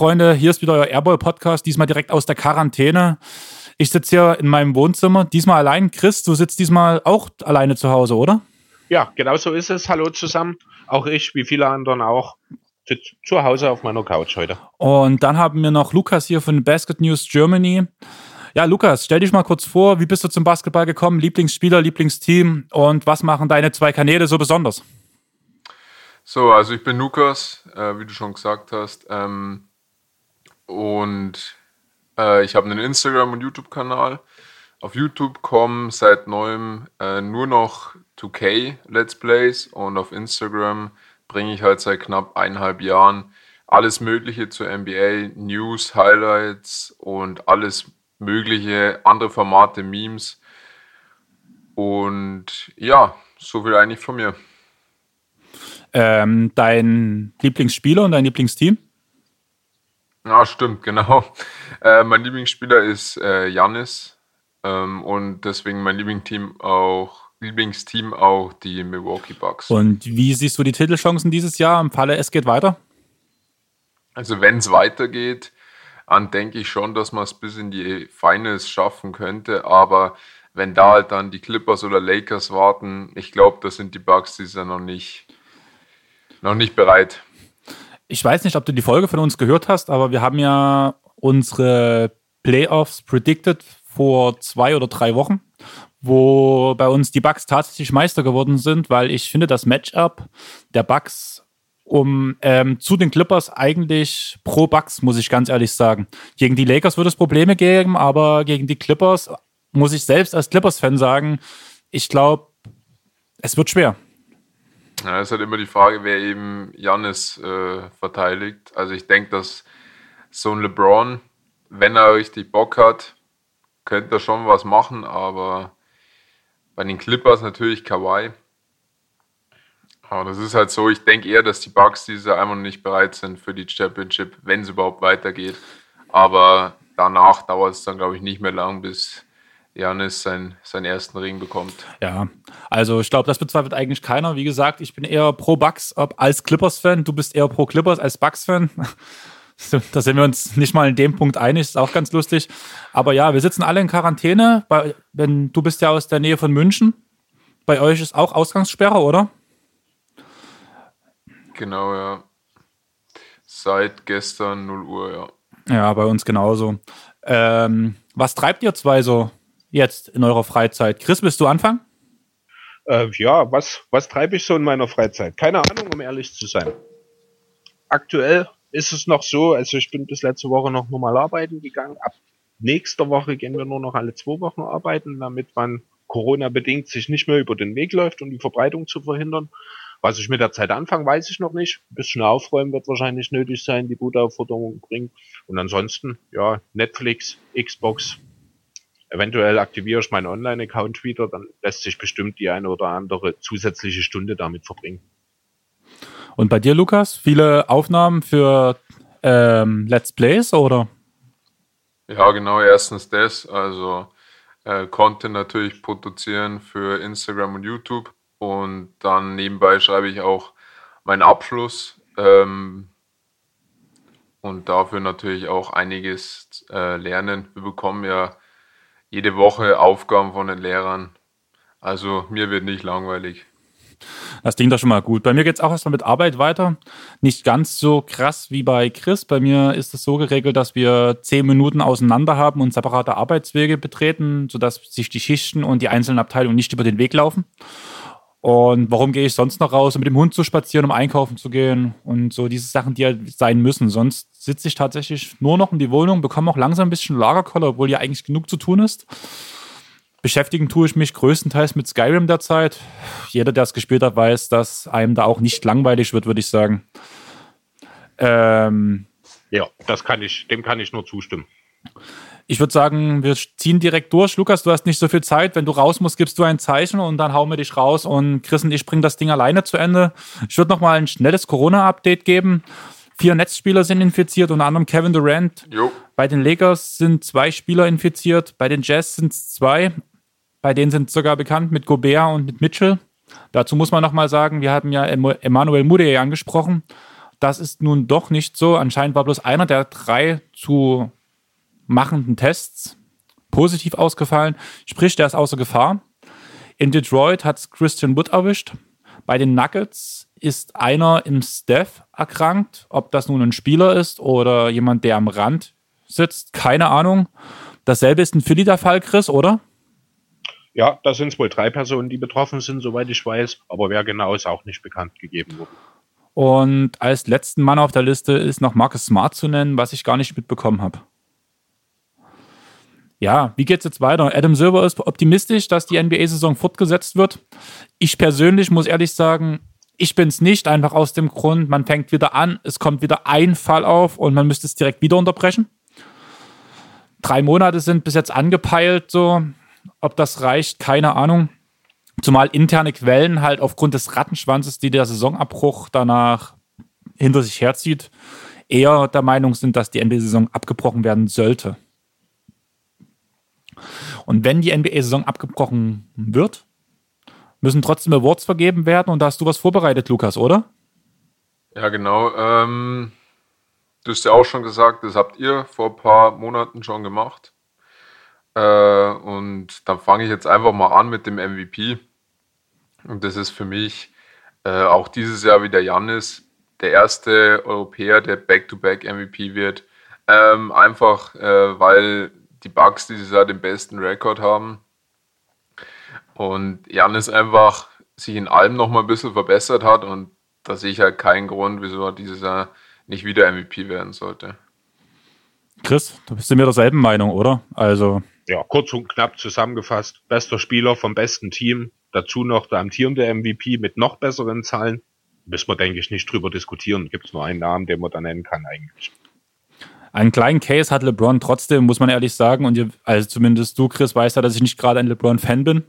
Freunde, hier ist wieder euer Airball-Podcast, diesmal direkt aus der Quarantäne. Ich sitze hier in meinem Wohnzimmer, diesmal allein. Chris, du sitzt diesmal auch alleine zu Hause, oder? Ja, genau so ist es. Hallo zusammen. Auch ich, wie viele anderen auch, sitze zu Hause auf meiner Couch heute. Und dann haben wir noch Lukas hier von Basket News Germany. Ja, Lukas, stell dich mal kurz vor, wie bist du zum Basketball gekommen? Lieblingsspieler, Lieblingsteam und was machen deine zwei Kanäle so besonders? So, also ich bin Lukas, äh, wie du schon gesagt hast. Ähm, und äh, ich habe einen Instagram- und YouTube-Kanal. Auf YouTube kommen seit neuem äh, nur noch 2K Let's Plays und auf Instagram bringe ich halt seit knapp eineinhalb Jahren alles Mögliche zur NBA, News, Highlights und alles mögliche andere Formate, Memes. Und ja, so viel eigentlich von mir. Ähm, dein Lieblingsspieler und dein Lieblingsteam? Ja, stimmt, genau. Äh, mein Lieblingsspieler ist äh, Janis ähm, und deswegen mein Lieblingsteam auch, Lieblingsteam auch die Milwaukee Bucks. Und wie siehst du die Titelchancen dieses Jahr im Falle es geht weiter? Also wenn es weitergeht, dann denke ich schon, dass man es bis in die Finals schaffen könnte. Aber wenn da halt dann die Clippers oder Lakers warten, ich glaube, da sind die Bucks dieses Jahr noch nicht, noch nicht bereit. Ich weiß nicht, ob du die Folge von uns gehört hast, aber wir haben ja unsere Playoffs predicted vor zwei oder drei Wochen, wo bei uns die Bucks tatsächlich Meister geworden sind, weil ich finde, das Matchup der Bucks um ähm, zu den Clippers eigentlich pro Bucks, muss ich ganz ehrlich sagen. Gegen die Lakers wird es Probleme geben, aber gegen die Clippers muss ich selbst als Clippers-Fan sagen, ich glaube, es wird schwer. Ja, es ist halt immer die Frage, wer eben Janis äh, verteidigt. Also ich denke, dass so ein LeBron, wenn er richtig Bock hat, könnte er schon was machen, aber bei den Clippers natürlich Kawhi. Aber das ist halt so, ich denke eher, dass die Bucks dieses Jahr einfach nicht bereit sind für die Championship, wenn es überhaupt weitergeht. Aber danach dauert es dann, glaube ich, nicht mehr lang, bis Janis sein, seinen ersten Ring bekommt. Ja, also ich glaube, das bezweifelt eigentlich keiner. Wie gesagt, ich bin eher pro Bucks als Clippers-Fan. Du bist eher pro Clippers als Bucks-Fan. Da sind wir uns nicht mal in dem Punkt einig, ist auch ganz lustig. Aber ja, wir sitzen alle in Quarantäne. Bei, wenn, du bist ja aus der Nähe von München. Bei euch ist auch Ausgangssperre, oder? Genau, ja. Seit gestern 0 Uhr, ja. Ja, bei uns genauso. Ähm, was treibt ihr zwei so jetzt in eurer Freizeit? Chris, willst du anfangen? Äh, ja, was, was treibe ich so in meiner Freizeit? Keine Ahnung, um ehrlich zu sein. Aktuell ist es noch so, also ich bin bis letzte Woche noch normal arbeiten gegangen. Ab nächster Woche gehen wir nur noch alle zwei Wochen arbeiten, damit man Corona-bedingt sich nicht mehr über den Weg läuft, um die Verbreitung zu verhindern. Was ich mit der Zeit anfange, weiß ich noch nicht. Ein bisschen aufräumen wird wahrscheinlich nötig sein, die gute Aufforderung bringen. Und ansonsten, ja, Netflix, Xbox. Eventuell aktiviere ich meinen Online-Account wieder, dann lässt sich bestimmt die eine oder andere zusätzliche Stunde damit verbringen. Und bei dir, Lukas, viele Aufnahmen für ähm, Let's Plays oder? Ja, genau. Erstens das, also äh, Content natürlich produzieren für Instagram und YouTube. Und dann nebenbei schreibe ich auch meinen Abschluss ähm, und dafür natürlich auch einiges äh, lernen. Wir bekommen ja jede Woche Aufgaben von den Lehrern. Also mir wird nicht langweilig. Das klingt doch schon mal gut. Bei mir geht es auch erstmal mit Arbeit weiter. Nicht ganz so krass wie bei Chris. Bei mir ist es so geregelt, dass wir zehn Minuten auseinander haben und separate Arbeitswege betreten, sodass sich die Schichten und die einzelnen Abteilungen nicht über den Weg laufen. Und warum gehe ich sonst noch raus, um mit dem Hund zu spazieren, um einkaufen zu gehen und so diese Sachen, die ja sein müssen. Sonst sitze ich tatsächlich nur noch in die Wohnung, bekomme auch langsam ein bisschen Lagerkoller, obwohl ja eigentlich genug zu tun ist. Beschäftigen tue ich mich größtenteils mit Skyrim derzeit. Jeder, der es gespielt hat, weiß, dass einem da auch nicht langweilig wird, würde ich sagen. Ähm, ja, das kann ich, dem kann ich nur zustimmen. Ich würde sagen, wir ziehen direkt durch. Lukas, du hast nicht so viel Zeit. Wenn du raus musst, gibst du ein Zeichen und dann hauen wir dich raus. Und Chris und ich bringen das Ding alleine zu Ende. Ich würde noch mal ein schnelles Corona-Update geben. Vier Netzspieler sind infiziert, unter anderem Kevin Durant. Jo. Bei den Lakers sind zwei Spieler infiziert. Bei den Jazz sind es zwei. Bei denen sind sogar bekannt mit Gobert und mit Mitchell. Dazu muss man noch mal sagen, wir hatten ja Emmanuel Mudiay angesprochen. das ist nun doch nicht so. Anscheinend war bloß einer der drei zu machenden Tests positiv ausgefallen. Sprich, der ist außer Gefahr. In Detroit hat es Christian Wood erwischt. Bei den Nuggets ist einer im Staff erkrankt. Ob das nun ein Spieler ist oder jemand, der am Rand sitzt, keine Ahnung. Dasselbe ist in Philly der Fall, Chris, oder? Ja, da sind es wohl drei Personen, die betroffen sind, soweit ich weiß. Aber wer genau ist auch nicht bekannt gegeben worden. Und als letzten Mann auf der Liste ist noch Marcus Smart zu nennen, was ich gar nicht mitbekommen habe. Ja, wie geht's jetzt weiter? Adam Silver ist optimistisch, dass die NBA-Saison fortgesetzt wird. Ich persönlich muss ehrlich sagen, ich bin's nicht, einfach aus dem Grund, man fängt wieder an, es kommt wieder ein Fall auf und man müsste es direkt wieder unterbrechen. Drei Monate sind bis jetzt angepeilt, so. Ob das reicht, keine Ahnung. Zumal interne Quellen halt aufgrund des Rattenschwanzes, die der Saisonabbruch danach hinter sich herzieht, eher der Meinung sind, dass die NBA-Saison abgebrochen werden sollte. Und wenn die NBA-Saison abgebrochen wird, müssen trotzdem Awards vergeben werden. Und da hast du was vorbereitet, Lukas, oder? Ja, genau. Ähm, du hast ja auch schon gesagt, das habt ihr vor ein paar Monaten schon gemacht. Äh, und dann fange ich jetzt einfach mal an mit dem MVP. Und das ist für mich äh, auch dieses Jahr wieder Jannis, der erste Europäer, der Back-to-Back MVP wird. Ähm, einfach äh, weil die Bugs dieses Jahr den besten Rekord haben. Und Jannis einfach sich in allem nochmal ein bisschen verbessert hat und da sehe ich halt keinen Grund, wieso er dieses Jahr nicht wieder MVP werden sollte. Chris, du bist ja mir derselben Meinung, oder? Also. Ja, kurz und knapp zusammengefasst. Bester Spieler vom besten Team. Dazu noch der amtierende MVP mit noch besseren Zahlen. Müssen wir, denke ich, nicht drüber diskutieren. Gibt es nur einen Namen, den man da nennen kann eigentlich. Einen kleinen Case hat LeBron trotzdem, muss man ehrlich sagen. Und ihr, also zumindest du, Chris, weißt ja, dass ich nicht gerade ein LeBron-Fan bin.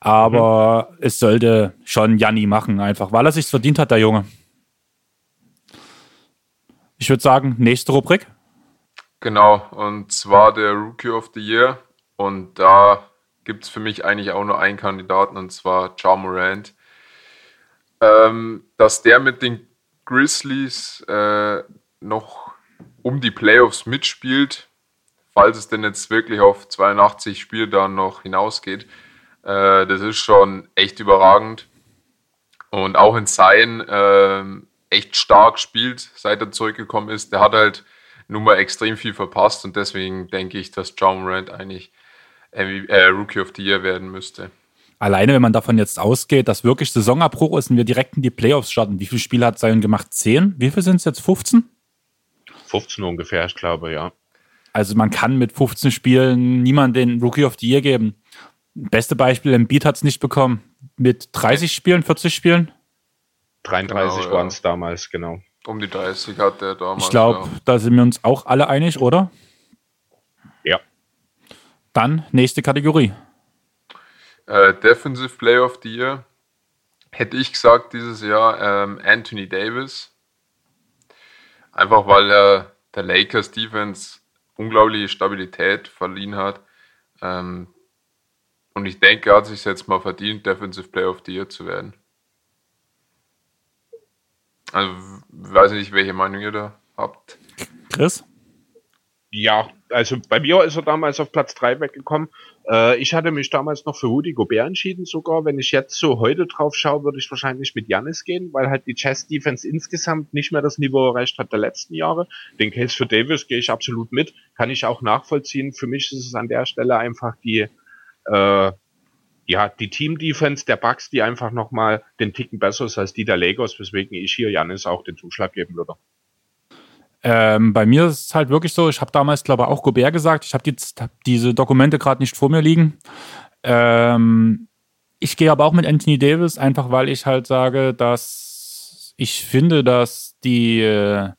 Aber mhm. es sollte schon Janni machen, einfach, weil er sich verdient hat, der Junge. Ich würde sagen, nächste Rubrik. Genau, und zwar der Rookie of the Year. Und da gibt es für mich eigentlich auch nur einen Kandidaten, und zwar Ja Morant. Ähm, dass der mit den Grizzlies äh, noch um die Playoffs mitspielt, falls es denn jetzt wirklich auf 82 Spiele dann noch hinausgeht. Äh, das ist schon echt überragend. Und auch in Zion äh, echt stark spielt, seit er zurückgekommen ist. Der hat halt nun mal extrem viel verpasst und deswegen denke ich, dass John Morant eigentlich äh, Rookie of the Year werden müsste. Alleine, wenn man davon jetzt ausgeht, dass wirklich Saisonabbruch ist und wir direkt in die Playoffs starten. Wie viele Spiele hat Zion gemacht? Zehn? Wie viele sind es jetzt? 15? 15 ungefähr, ich glaube, ja. Also man kann mit 15 Spielen niemand den Rookie of the Year geben. Beste Beispiel, Embiid hat es nicht bekommen. Mit 30 Spielen, 40 Spielen? 33 genau, waren es ja. damals, genau. Um die 30 hat er damals. Ich glaube, ja. da sind wir uns auch alle einig, oder? Ja. Dann nächste Kategorie. Äh, Defensive Player of the Year. Hätte ich gesagt dieses Jahr ähm, Anthony Davis. Einfach weil er der Lakers Defense unglaubliche Stabilität verliehen hat. Ähm, und ich denke, er hat sich jetzt mal verdient, Defensive Player of the Year zu werden. Also, weiß nicht, welche Meinung ihr da habt. Chris? Ja, also bei mir ist er damals auf Platz 3 weggekommen. Äh, ich hatte mich damals noch für Rudy Gobert entschieden sogar. Wenn ich jetzt so heute drauf schaue, würde ich wahrscheinlich mit Janis gehen, weil halt die Chess Defense insgesamt nicht mehr das Niveau erreicht hat der letzten Jahre. Den Case für Davis gehe ich absolut mit. Kann ich auch nachvollziehen. Für mich ist es an der Stelle einfach die, äh, ja, die Team-Defense der Bucks, die einfach nochmal den Ticken besser ist als die der Lakers, weswegen ich hier Janis auch den Zuschlag geben würde. Ähm, bei mir ist es halt wirklich so, ich habe damals, glaube ich, auch Gobert gesagt, ich habe hab diese Dokumente gerade nicht vor mir liegen. Ähm, ich gehe aber auch mit Anthony Davis, einfach weil ich halt sage, dass ich finde, dass die äh,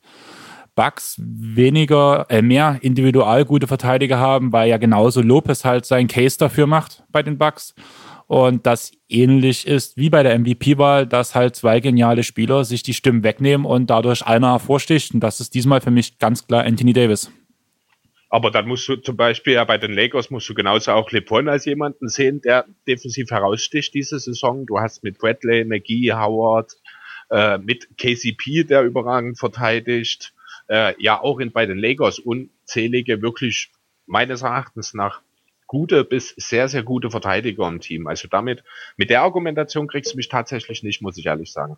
Bucks weniger, äh, mehr individual gute Verteidiger haben, weil ja genauso Lopez halt seinen Case dafür macht bei den Bucks und das ähnlich ist wie bei der MVP-Wahl, dass halt zwei geniale Spieler sich die Stimmen wegnehmen und dadurch einer hervorsticht. Und das ist diesmal für mich ganz klar Anthony Davis. Aber dann musst du zum Beispiel ja bei den Lakers musst du genauso auch LeBron als jemanden sehen, der defensiv heraussticht diese Saison. Du hast mit Bradley, McGee, Howard, äh, mit KCP, der überragend verteidigt, äh, ja auch in, bei den Lakers unzählige wirklich meines Erachtens nach gute bis sehr, sehr gute Verteidiger im Team. Also damit, mit der Argumentation kriegst du mich tatsächlich nicht, muss ich ehrlich sagen.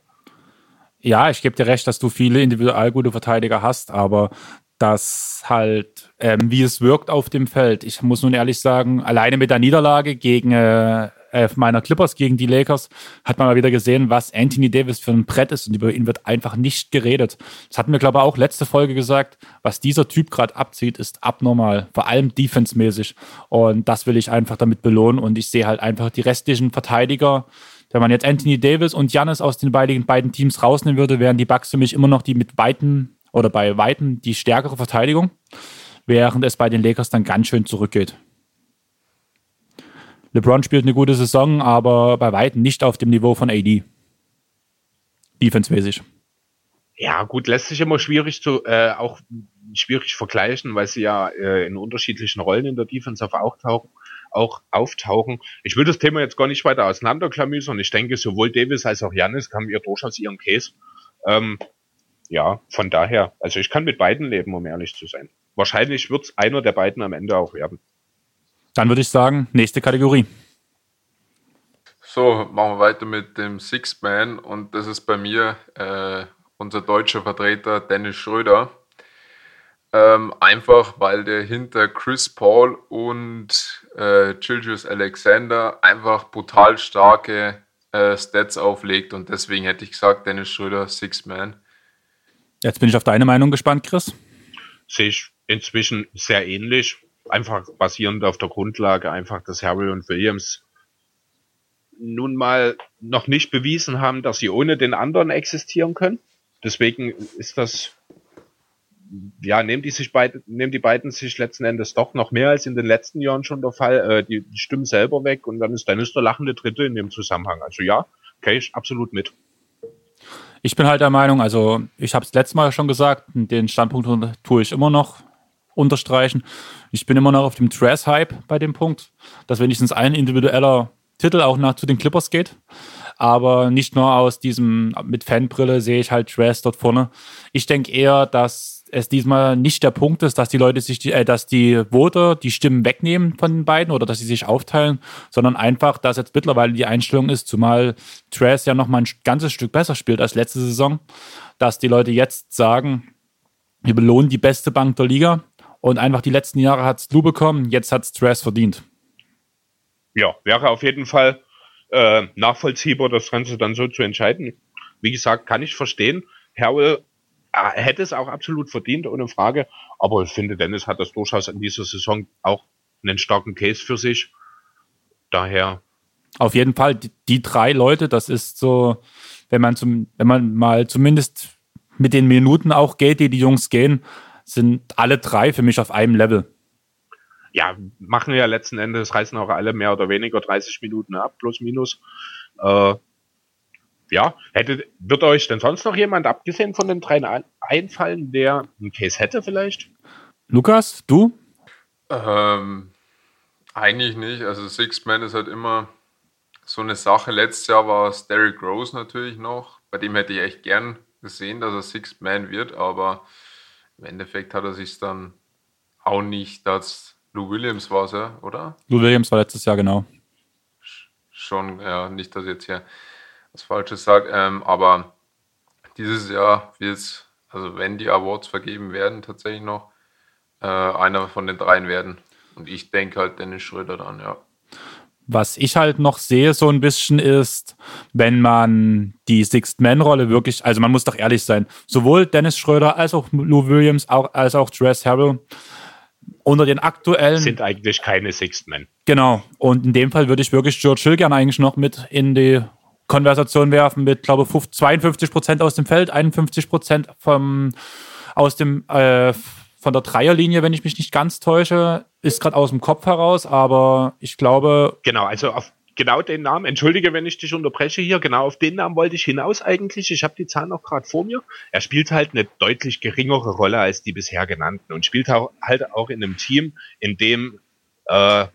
Ja, ich gebe dir recht, dass du viele individuell gute Verteidiger hast, aber das halt, ähm, wie es wirkt auf dem Feld. Ich muss nun ehrlich sagen, alleine mit der Niederlage gegen äh, äh, meiner Clippers gegen die Lakers hat man mal wieder gesehen, was Anthony Davis für ein Brett ist und über ihn wird einfach nicht geredet. Das hatten wir, glaube ich, auch letzte Folge gesagt. Was dieser Typ gerade abzieht, ist abnormal, vor allem defensemäßig. Und das will ich einfach damit belohnen und ich sehe halt einfach die restlichen Verteidiger. Wenn man jetzt Anthony Davis und Janis aus den beiden, beiden Teams rausnehmen würde, wären die Bucks für mich immer noch die mit Weitem oder bei Weitem die stärkere Verteidigung, während es bei den Lakers dann ganz schön zurückgeht. LeBron spielt eine gute Saison, aber bei weitem nicht auf dem Niveau von AD. Defense-mäßig. Ja, gut, lässt sich immer schwierig zu, äh, auch schwierig vergleichen, weil sie ja äh, in unterschiedlichen Rollen in der Defense auch auftauchen, auch auftauchen. Ich will das Thema jetzt gar nicht weiter auseinanderklamüsern. Ich denke, sowohl Davis als auch Janis haben ihr durchaus ihren Case. Ähm, ja, von daher, also ich kann mit beiden leben, um ehrlich zu sein. Wahrscheinlich wird es einer der beiden am Ende auch werden. Dann würde ich sagen, nächste Kategorie. So, machen wir weiter mit dem Six Man und das ist bei mir äh, unser deutscher Vertreter Dennis Schröder. Ähm, einfach weil der hinter Chris Paul und äh, Childress Alexander einfach brutal starke äh, Stats auflegt und deswegen hätte ich gesagt, Dennis Schröder Six Man. Jetzt bin ich auf deine Meinung gespannt, Chris. Sehe ich inzwischen sehr ähnlich einfach basierend auf der Grundlage einfach, dass Harry und Williams nun mal noch nicht bewiesen haben, dass sie ohne den anderen existieren können. Deswegen ist das, ja, nehmen die sich beide, nehmen die beiden sich letzten Endes doch noch mehr als in den letzten Jahren schon der Fall, äh, die, die stimmen selber weg und dann ist dann ist der lachende Dritte in dem Zusammenhang. Also ja, okay, ich absolut mit. Ich bin halt der Meinung, also ich habe es letztes Mal schon gesagt, den Standpunkt tue ich immer noch unterstreichen. Ich bin immer noch auf dem Dress-Hype bei dem Punkt, dass wenigstens ein individueller Titel auch nach zu den Clippers geht. Aber nicht nur aus diesem, mit Fanbrille sehe ich halt Dress dort vorne. Ich denke eher, dass es diesmal nicht der Punkt ist, dass die Leute sich, die, äh, dass die Voter die Stimmen wegnehmen von den beiden oder dass sie sich aufteilen, sondern einfach, dass jetzt mittlerweile die Einstellung ist, zumal Dress ja noch mal ein ganzes Stück besser spielt als letzte Saison, dass die Leute jetzt sagen, wir belohnen die beste Bank der Liga und einfach die letzten Jahre hat es Lou bekommen, jetzt hat es Stress verdient. Ja, wäre auf jeden Fall äh, nachvollziehbar, das Ganze dann so zu entscheiden. Wie gesagt, kann ich verstehen. Harrell hätte es auch absolut verdient, ohne Frage. Aber ich finde, Dennis hat das durchaus in dieser Saison auch einen starken Case für sich. Daher. Auf jeden Fall, die, die drei Leute, das ist so, wenn man zum, wenn man mal zumindest mit den Minuten auch geht, die die Jungs gehen, sind alle drei für mich auf einem Level. Ja, machen ja letzten Endes, reißen auch alle mehr oder weniger 30 Minuten ab, plus minus. Äh, ja, hätte, wird euch denn sonst noch jemand, abgesehen von den drei einfallen, der einen Case hätte vielleicht? Lukas, du? Ähm, eigentlich nicht. Also Six Man ist halt immer so eine Sache. Letztes Jahr war es Derrick Rose natürlich noch. Bei dem hätte ich echt gern gesehen, dass er Six Man wird, aber im Endeffekt hat er sich dann auch nicht, dass Lou Williams war es ja, oder? Lou Williams war letztes Jahr, genau. Schon, ja, nicht, dass ich jetzt hier was Falsches sage, ähm, aber dieses Jahr wird es, also wenn die Awards vergeben werden, tatsächlich noch äh, einer von den dreien werden. Und ich denke halt Dennis Schröder dann, ja. Was ich halt noch sehe, so ein bisschen ist, wenn man die Sixth-Man-Rolle wirklich, also man muss doch ehrlich sein, sowohl Dennis Schröder als auch Lou Williams auch, als auch Dress Harrell unter den aktuellen. Sind eigentlich keine Sixth Men. Genau. Und in dem Fall würde ich wirklich George Hill gerne eigentlich noch mit in die Konversation werfen mit, glaube ich, 52 Prozent aus dem Feld, 51 Prozent vom, aus dem, äh, von der Dreierlinie, wenn ich mich nicht ganz täusche, ist gerade aus dem Kopf heraus, aber ich glaube. Genau, also auf genau den Namen, entschuldige, wenn ich dich unterbreche hier, genau auf den Namen wollte ich hinaus eigentlich. Ich habe die Zahlen noch gerade vor mir. Er spielt halt eine deutlich geringere Rolle als die bisher genannten und spielt auch, halt auch in einem Team, in dem äh,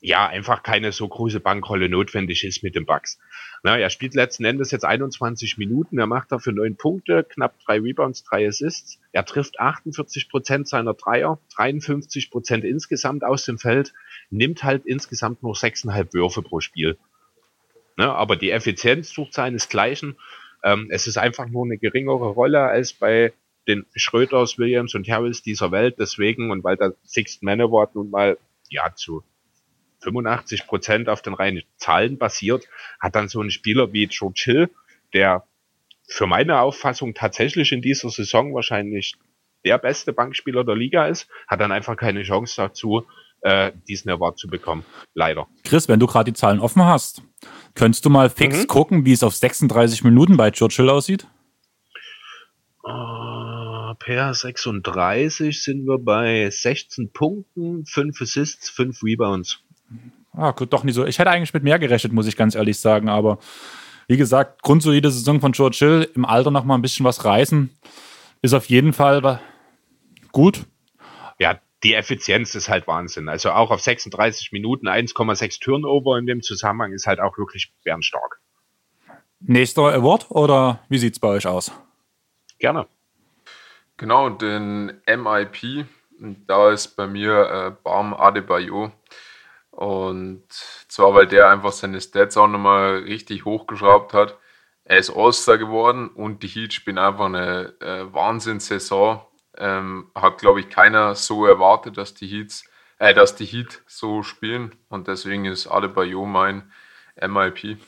ja, einfach keine so große Bankrolle notwendig ist mit den Bugs. Na, er spielt letzten Endes jetzt 21 Minuten, er macht dafür neun Punkte, knapp drei Rebounds, drei Assists. Er trifft 48 Prozent seiner Dreier, 53 Prozent insgesamt aus dem Feld, nimmt halt insgesamt nur sechseinhalb Würfe pro Spiel. Na, aber die Effizienz sucht seinesgleichen. Ähm, es ist einfach nur eine geringere Rolle als bei den Schröders, Williams und Harris dieser Welt. Deswegen, und weil der Sixth Man Award nun mal ja zu 85 Prozent auf den reinen Zahlen basiert, hat dann so ein Spieler wie George Hill, der für meine Auffassung tatsächlich in dieser Saison wahrscheinlich der beste Bankspieler der Liga ist, hat dann einfach keine Chance dazu, äh, diesen Award zu bekommen. Leider. Chris, wenn du gerade die Zahlen offen hast, könntest du mal fix mhm. gucken, wie es auf 36 Minuten bei George Hill aussieht? Uh, per 36 sind wir bei 16 Punkten, 5 Assists, 5 Rebounds. Ah, gut, doch nicht so. Ich hätte eigentlich mit mehr gerechnet, muss ich ganz ehrlich sagen. Aber wie gesagt, grundsolide Saison von George Hill, im Alter noch mal ein bisschen was reißen, ist auf jeden Fall gut. Ja, die Effizienz ist halt Wahnsinn. Also auch auf 36 Minuten 1,6 Turnover in dem Zusammenhang ist halt auch wirklich bärenstark. Nächster Award oder wie sieht es bei euch aus? Gerne. Genau, den MIP, da ist bei mir äh, Baum Adebayo. Und zwar, weil der einfach seine Stats auch nochmal richtig hochgeschraubt hat. Er ist All-Star geworden und die Heat spielen einfach eine äh, Wahnsinnssaison. Ähm, hat, glaube ich, keiner so erwartet, dass die Heats, äh, dass die Heat so spielen. Und deswegen ist Adebayo mein MIP.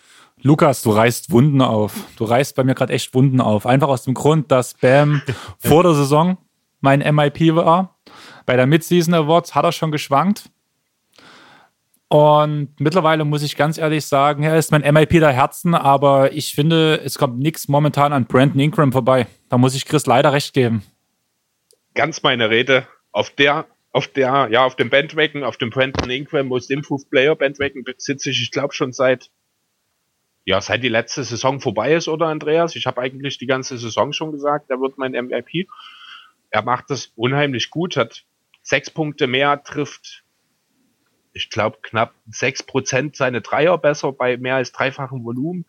Lukas, du reißt Wunden auf. Du reißt bei mir gerade echt Wunden auf. Einfach aus dem Grund, dass Bam vor der Saison mein MIP war. Bei der Midseason Awards hat er schon geschwankt. Und mittlerweile muss ich ganz ehrlich sagen, er ist mein MIP der Herzen, aber ich finde, es kommt nichts momentan an Brandon Ingram vorbei. Da muss ich Chris leider recht geben. Ganz meine Rede. Auf der, auf der, ja, auf dem Bandwagon, auf dem Brandon Ingram Most Improved Player Bandwagon sitze ich, ich glaube schon seit, ja, seit die letzte Saison vorbei ist, oder Andreas? Ich habe eigentlich die ganze Saison schon gesagt, er wird mein MIP. Er macht das unheimlich gut, hat sechs Punkte mehr, trifft ich glaube, knapp sechs Prozent seine Dreier besser bei mehr als dreifachem Volumen.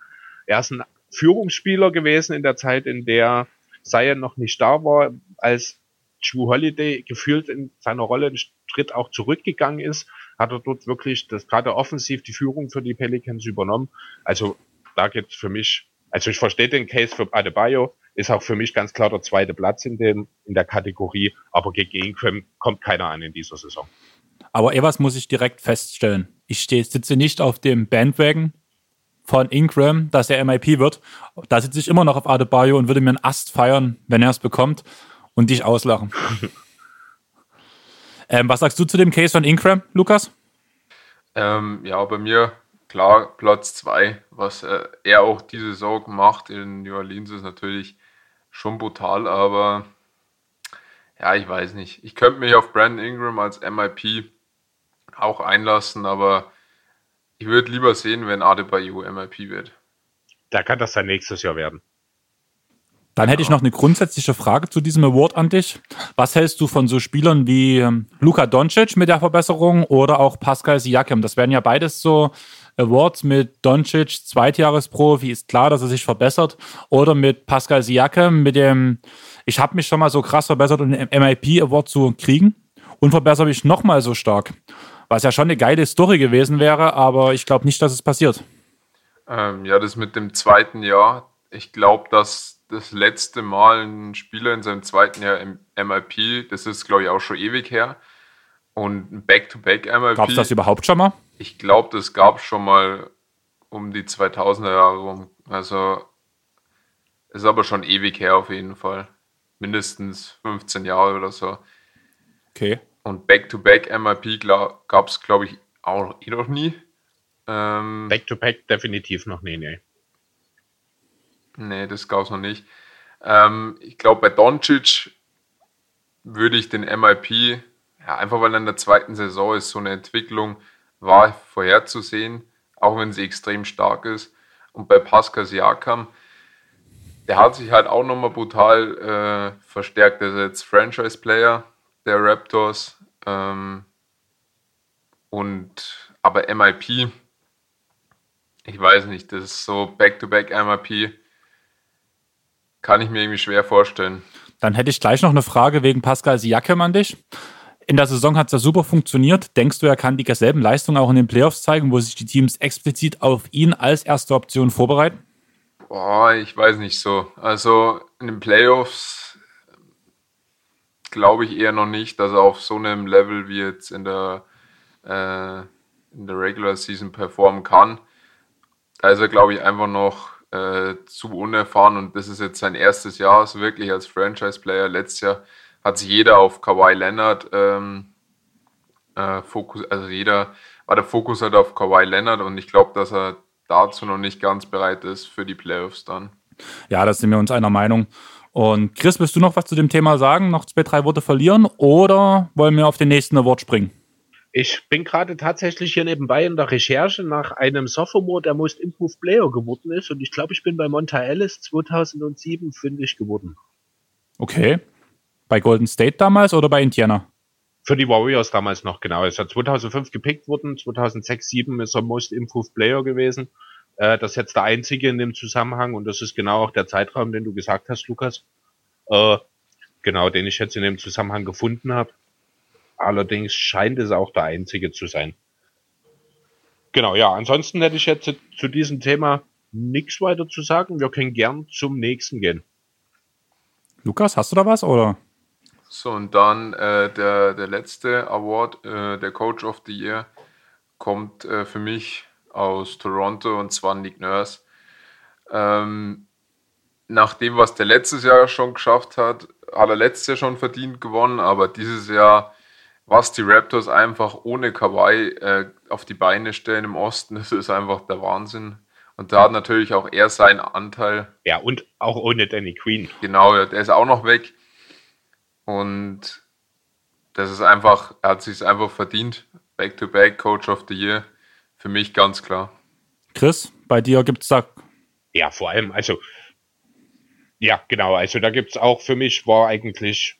Er ist ein Führungsspieler gewesen in der Zeit, in der Zion noch nicht da war, als Drew Holiday gefühlt in seiner Rolle einen Schritt auch zurückgegangen ist, hat er dort wirklich das gerade offensiv die Führung für die Pelicans übernommen. Also da gibt's für mich, also ich verstehe den Case für Adebayo, ist auch für mich ganz klar der zweite Platz in dem in der Kategorie, aber gegen Ingram kommt keiner an in dieser Saison. Aber etwas muss ich direkt feststellen. Ich stehe, sitze nicht auf dem Bandwagon von Ingram, dass er MIP wird. Da sitze ich immer noch auf Adebayo und würde mir einen Ast feiern, wenn er es bekommt und dich auslachen. ähm, was sagst du zu dem Case von Ingram, Lukas? Ähm, ja, bei mir klar Platz 2. Was äh, er auch diese Saison macht in New Orleans ist natürlich schon brutal, aber ja, ich weiß nicht. Ich könnte mich auf Brandon Ingram als MIP auch einlassen, aber ich würde lieber sehen, wenn Adebayo MIP wird. Da kann das dann nächstes Jahr werden. Dann hätte ich noch eine grundsätzliche Frage zu diesem Award an dich. Was hältst du von so Spielern wie ähm, Luka Doncic mit der Verbesserung oder auch Pascal Siakam? Das wären ja beides so Awards mit Doncic, Zweitjahresprofi, ist klar, dass er sich verbessert. Oder mit Pascal Siakam mit dem, ich habe mich schon mal so krass verbessert, um den MIP Award zu kriegen und verbessere mich nochmal so stark. Was ja schon eine geile Story gewesen wäre, aber ich glaube nicht, dass es passiert. Ähm, ja, das mit dem zweiten Jahr. Ich glaube, dass das letzte Mal ein Spieler in seinem zweiten Jahr im MIP, das ist glaube ich auch schon ewig her. Und ein Back-to-Back MIP. Gab es das überhaupt schon mal? Ich glaube, das gab es schon mal um die 2000er Jahre rum. Also ist aber schon ewig her auf jeden Fall. Mindestens 15 Jahre oder so. Okay. Und Back-to-Back MIP gab es, glaube ich, auch eh noch nie. Ähm, Back-to-Back definitiv noch nie, nee. Nee, das gab es noch nicht. Ähm, ich glaube, bei Doncic würde ich den MIP, ja, einfach weil er in der zweiten Saison ist, so eine Entwicklung war vorherzusehen, auch wenn sie extrem stark ist. Und bei Pascal Siakam, der hat sich halt auch nochmal brutal äh, verstärkt. Er ist jetzt Franchise-Player der Raptors. Ähm, Und aber MIP, ich weiß nicht, das ist so Back-to-Back MIP, kann ich mir irgendwie schwer vorstellen. Dann hätte ich gleich noch eine Frage wegen Pascal Siakam an dich. In der Saison hat es ja super funktioniert. Denkst du, er kann die selben Leistungen auch in den Playoffs zeigen, wo sich die Teams explizit auf ihn als erste Option vorbereiten? Boah, ich weiß nicht so. Also in den Playoffs glaube ich eher noch nicht, dass er auf so einem Level wie jetzt in der, äh, in der Regular Season performen kann. Da ist er, glaube ich, einfach noch äh, zu unerfahren und das ist jetzt sein erstes Jahr so wirklich als Franchise-Player. Letztes Jahr hat sich jeder auf Kawhi Leonard ähm, äh, Fokus, also jeder war der Fokus halt auf Kawhi Leonard und ich glaube, dass er dazu noch nicht ganz bereit ist für die Playoffs dann. Ja, da sind wir uns einer Meinung. Und Chris, willst du noch was zu dem Thema sagen? Noch zwei, drei Worte verlieren oder wollen wir auf den nächsten Award springen? Ich bin gerade tatsächlich hier nebenbei in der Recherche nach einem Sophomore, der Most Improved Player geworden ist. Und ich glaube, ich bin bei Monta Ellis 2007 fündig geworden. Okay. Bei Golden State damals oder bei Indiana? Für die Warriors damals noch, genau. Er ist ja 2005 gepickt worden. 2006, 2007 ist er Most Improved Player gewesen. Äh, das ist jetzt der einzige in dem Zusammenhang. Und das ist genau auch der Zeitraum, den du gesagt hast, Lukas. Äh, genau, den ich jetzt in dem Zusammenhang gefunden habe. Allerdings scheint es auch der einzige zu sein. Genau, ja, ansonsten hätte ich jetzt zu diesem Thema nichts weiter zu sagen. Wir können gern zum nächsten gehen. Lukas, hast du da was oder? So, und dann äh, der, der letzte Award, äh, der Coach of the Year, kommt äh, für mich aus Toronto und zwar Nick Nurse. Ähm, nach dem, was der letztes Jahr schon geschafft hat, hat er letztes Jahr schon verdient gewonnen, aber dieses Jahr was die Raptors einfach ohne Kawhi äh, auf die Beine stellen im Osten, das ist einfach der Wahnsinn. Und da hat natürlich auch er seinen Anteil. Ja, und auch ohne Danny Queen. Genau, der ist auch noch weg. Und das ist einfach, er hat sich einfach verdient. Back-to-back, -back, Coach of the Year. Für mich ganz klar. Chris, bei dir gibt es da. Ja, vor allem, also. Ja, genau. Also da gibt es auch für mich, war eigentlich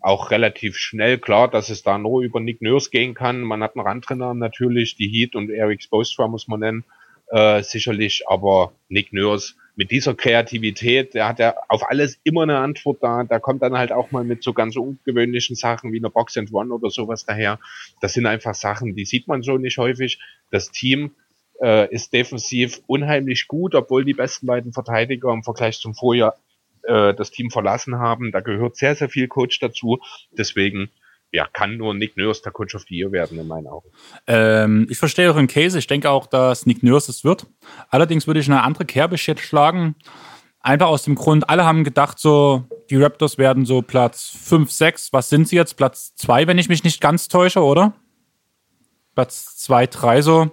auch relativ schnell klar, dass es da nur über Nick Nurse gehen kann. Man hat einen Randtrainer natürlich, die Heat und Eric Spoelstra muss man nennen, äh, sicherlich, aber Nick Nurse mit dieser Kreativität, der hat ja auf alles immer eine Antwort da. Da kommt dann halt auch mal mit so ganz ungewöhnlichen Sachen wie einer Box and One oder sowas daher. Das sind einfach Sachen, die sieht man so nicht häufig. Das Team äh, ist defensiv unheimlich gut, obwohl die besten beiden Verteidiger im Vergleich zum Vorjahr äh, das Team verlassen haben. Da gehört sehr, sehr viel Coach dazu. Deswegen ja, kann nur Nick Nurse der Coach of the Year werden, in meinen Augen. Ähm, ich verstehe euren Case. Ich denke auch, dass Nick Nurse es wird. Allerdings würde ich eine andere Kerbe schlagen. Einfach aus dem Grund, alle haben gedacht, so, die Raptors werden so Platz 5, 6. Was sind sie jetzt? Platz 2, wenn ich mich nicht ganz täusche, oder? Platz 2, 3 so.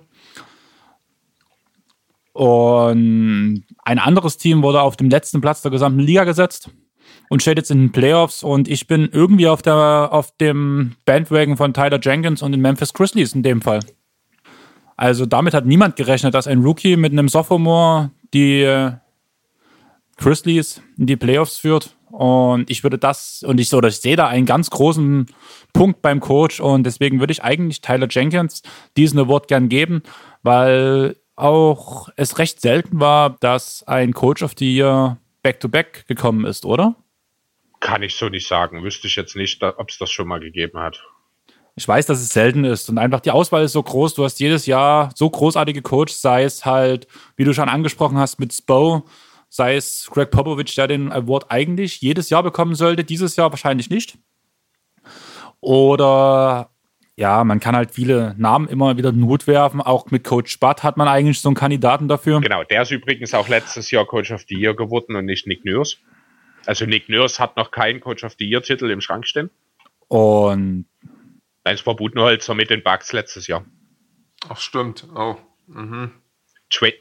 Und ein anderes Team wurde auf dem letzten Platz der gesamten Liga gesetzt und steht jetzt in den Playoffs. Und ich bin irgendwie auf, der, auf dem Bandwagon von Tyler Jenkins und den Memphis Grizzlies in dem Fall. Also damit hat niemand gerechnet, dass ein Rookie mit einem Sophomore die äh, Grizzlies in die Playoffs führt. Und ich würde das, und ich, oder ich sehe da einen ganz großen Punkt beim Coach und deswegen würde ich eigentlich Tyler Jenkins diesen Award gern geben, weil auch es recht selten war, dass ein Coach of the Year back-to-back gekommen ist, oder? Kann ich so nicht sagen. Wüsste ich jetzt nicht, ob es das schon mal gegeben hat. Ich weiß, dass es selten ist und einfach die Auswahl ist so groß. Du hast jedes Jahr so großartige Coaches, sei es halt, wie du schon angesprochen hast, mit Spo, sei es Greg Popovich, der den Award eigentlich jedes Jahr bekommen sollte, dieses Jahr wahrscheinlich nicht. Oder ja, man kann halt viele Namen immer wieder Not werfen. Auch mit Coach Butt hat man eigentlich so einen Kandidaten dafür. Genau, der ist übrigens auch letztes Jahr Coach of the Year geworden und nicht Nick Nurse. Also Nick Nurse hat noch keinen Coach of the Year Titel im Schrank stehen. Und Eins war Budenholzer mit den Bugs letztes Jahr. Ach stimmt. Oh. Mhm.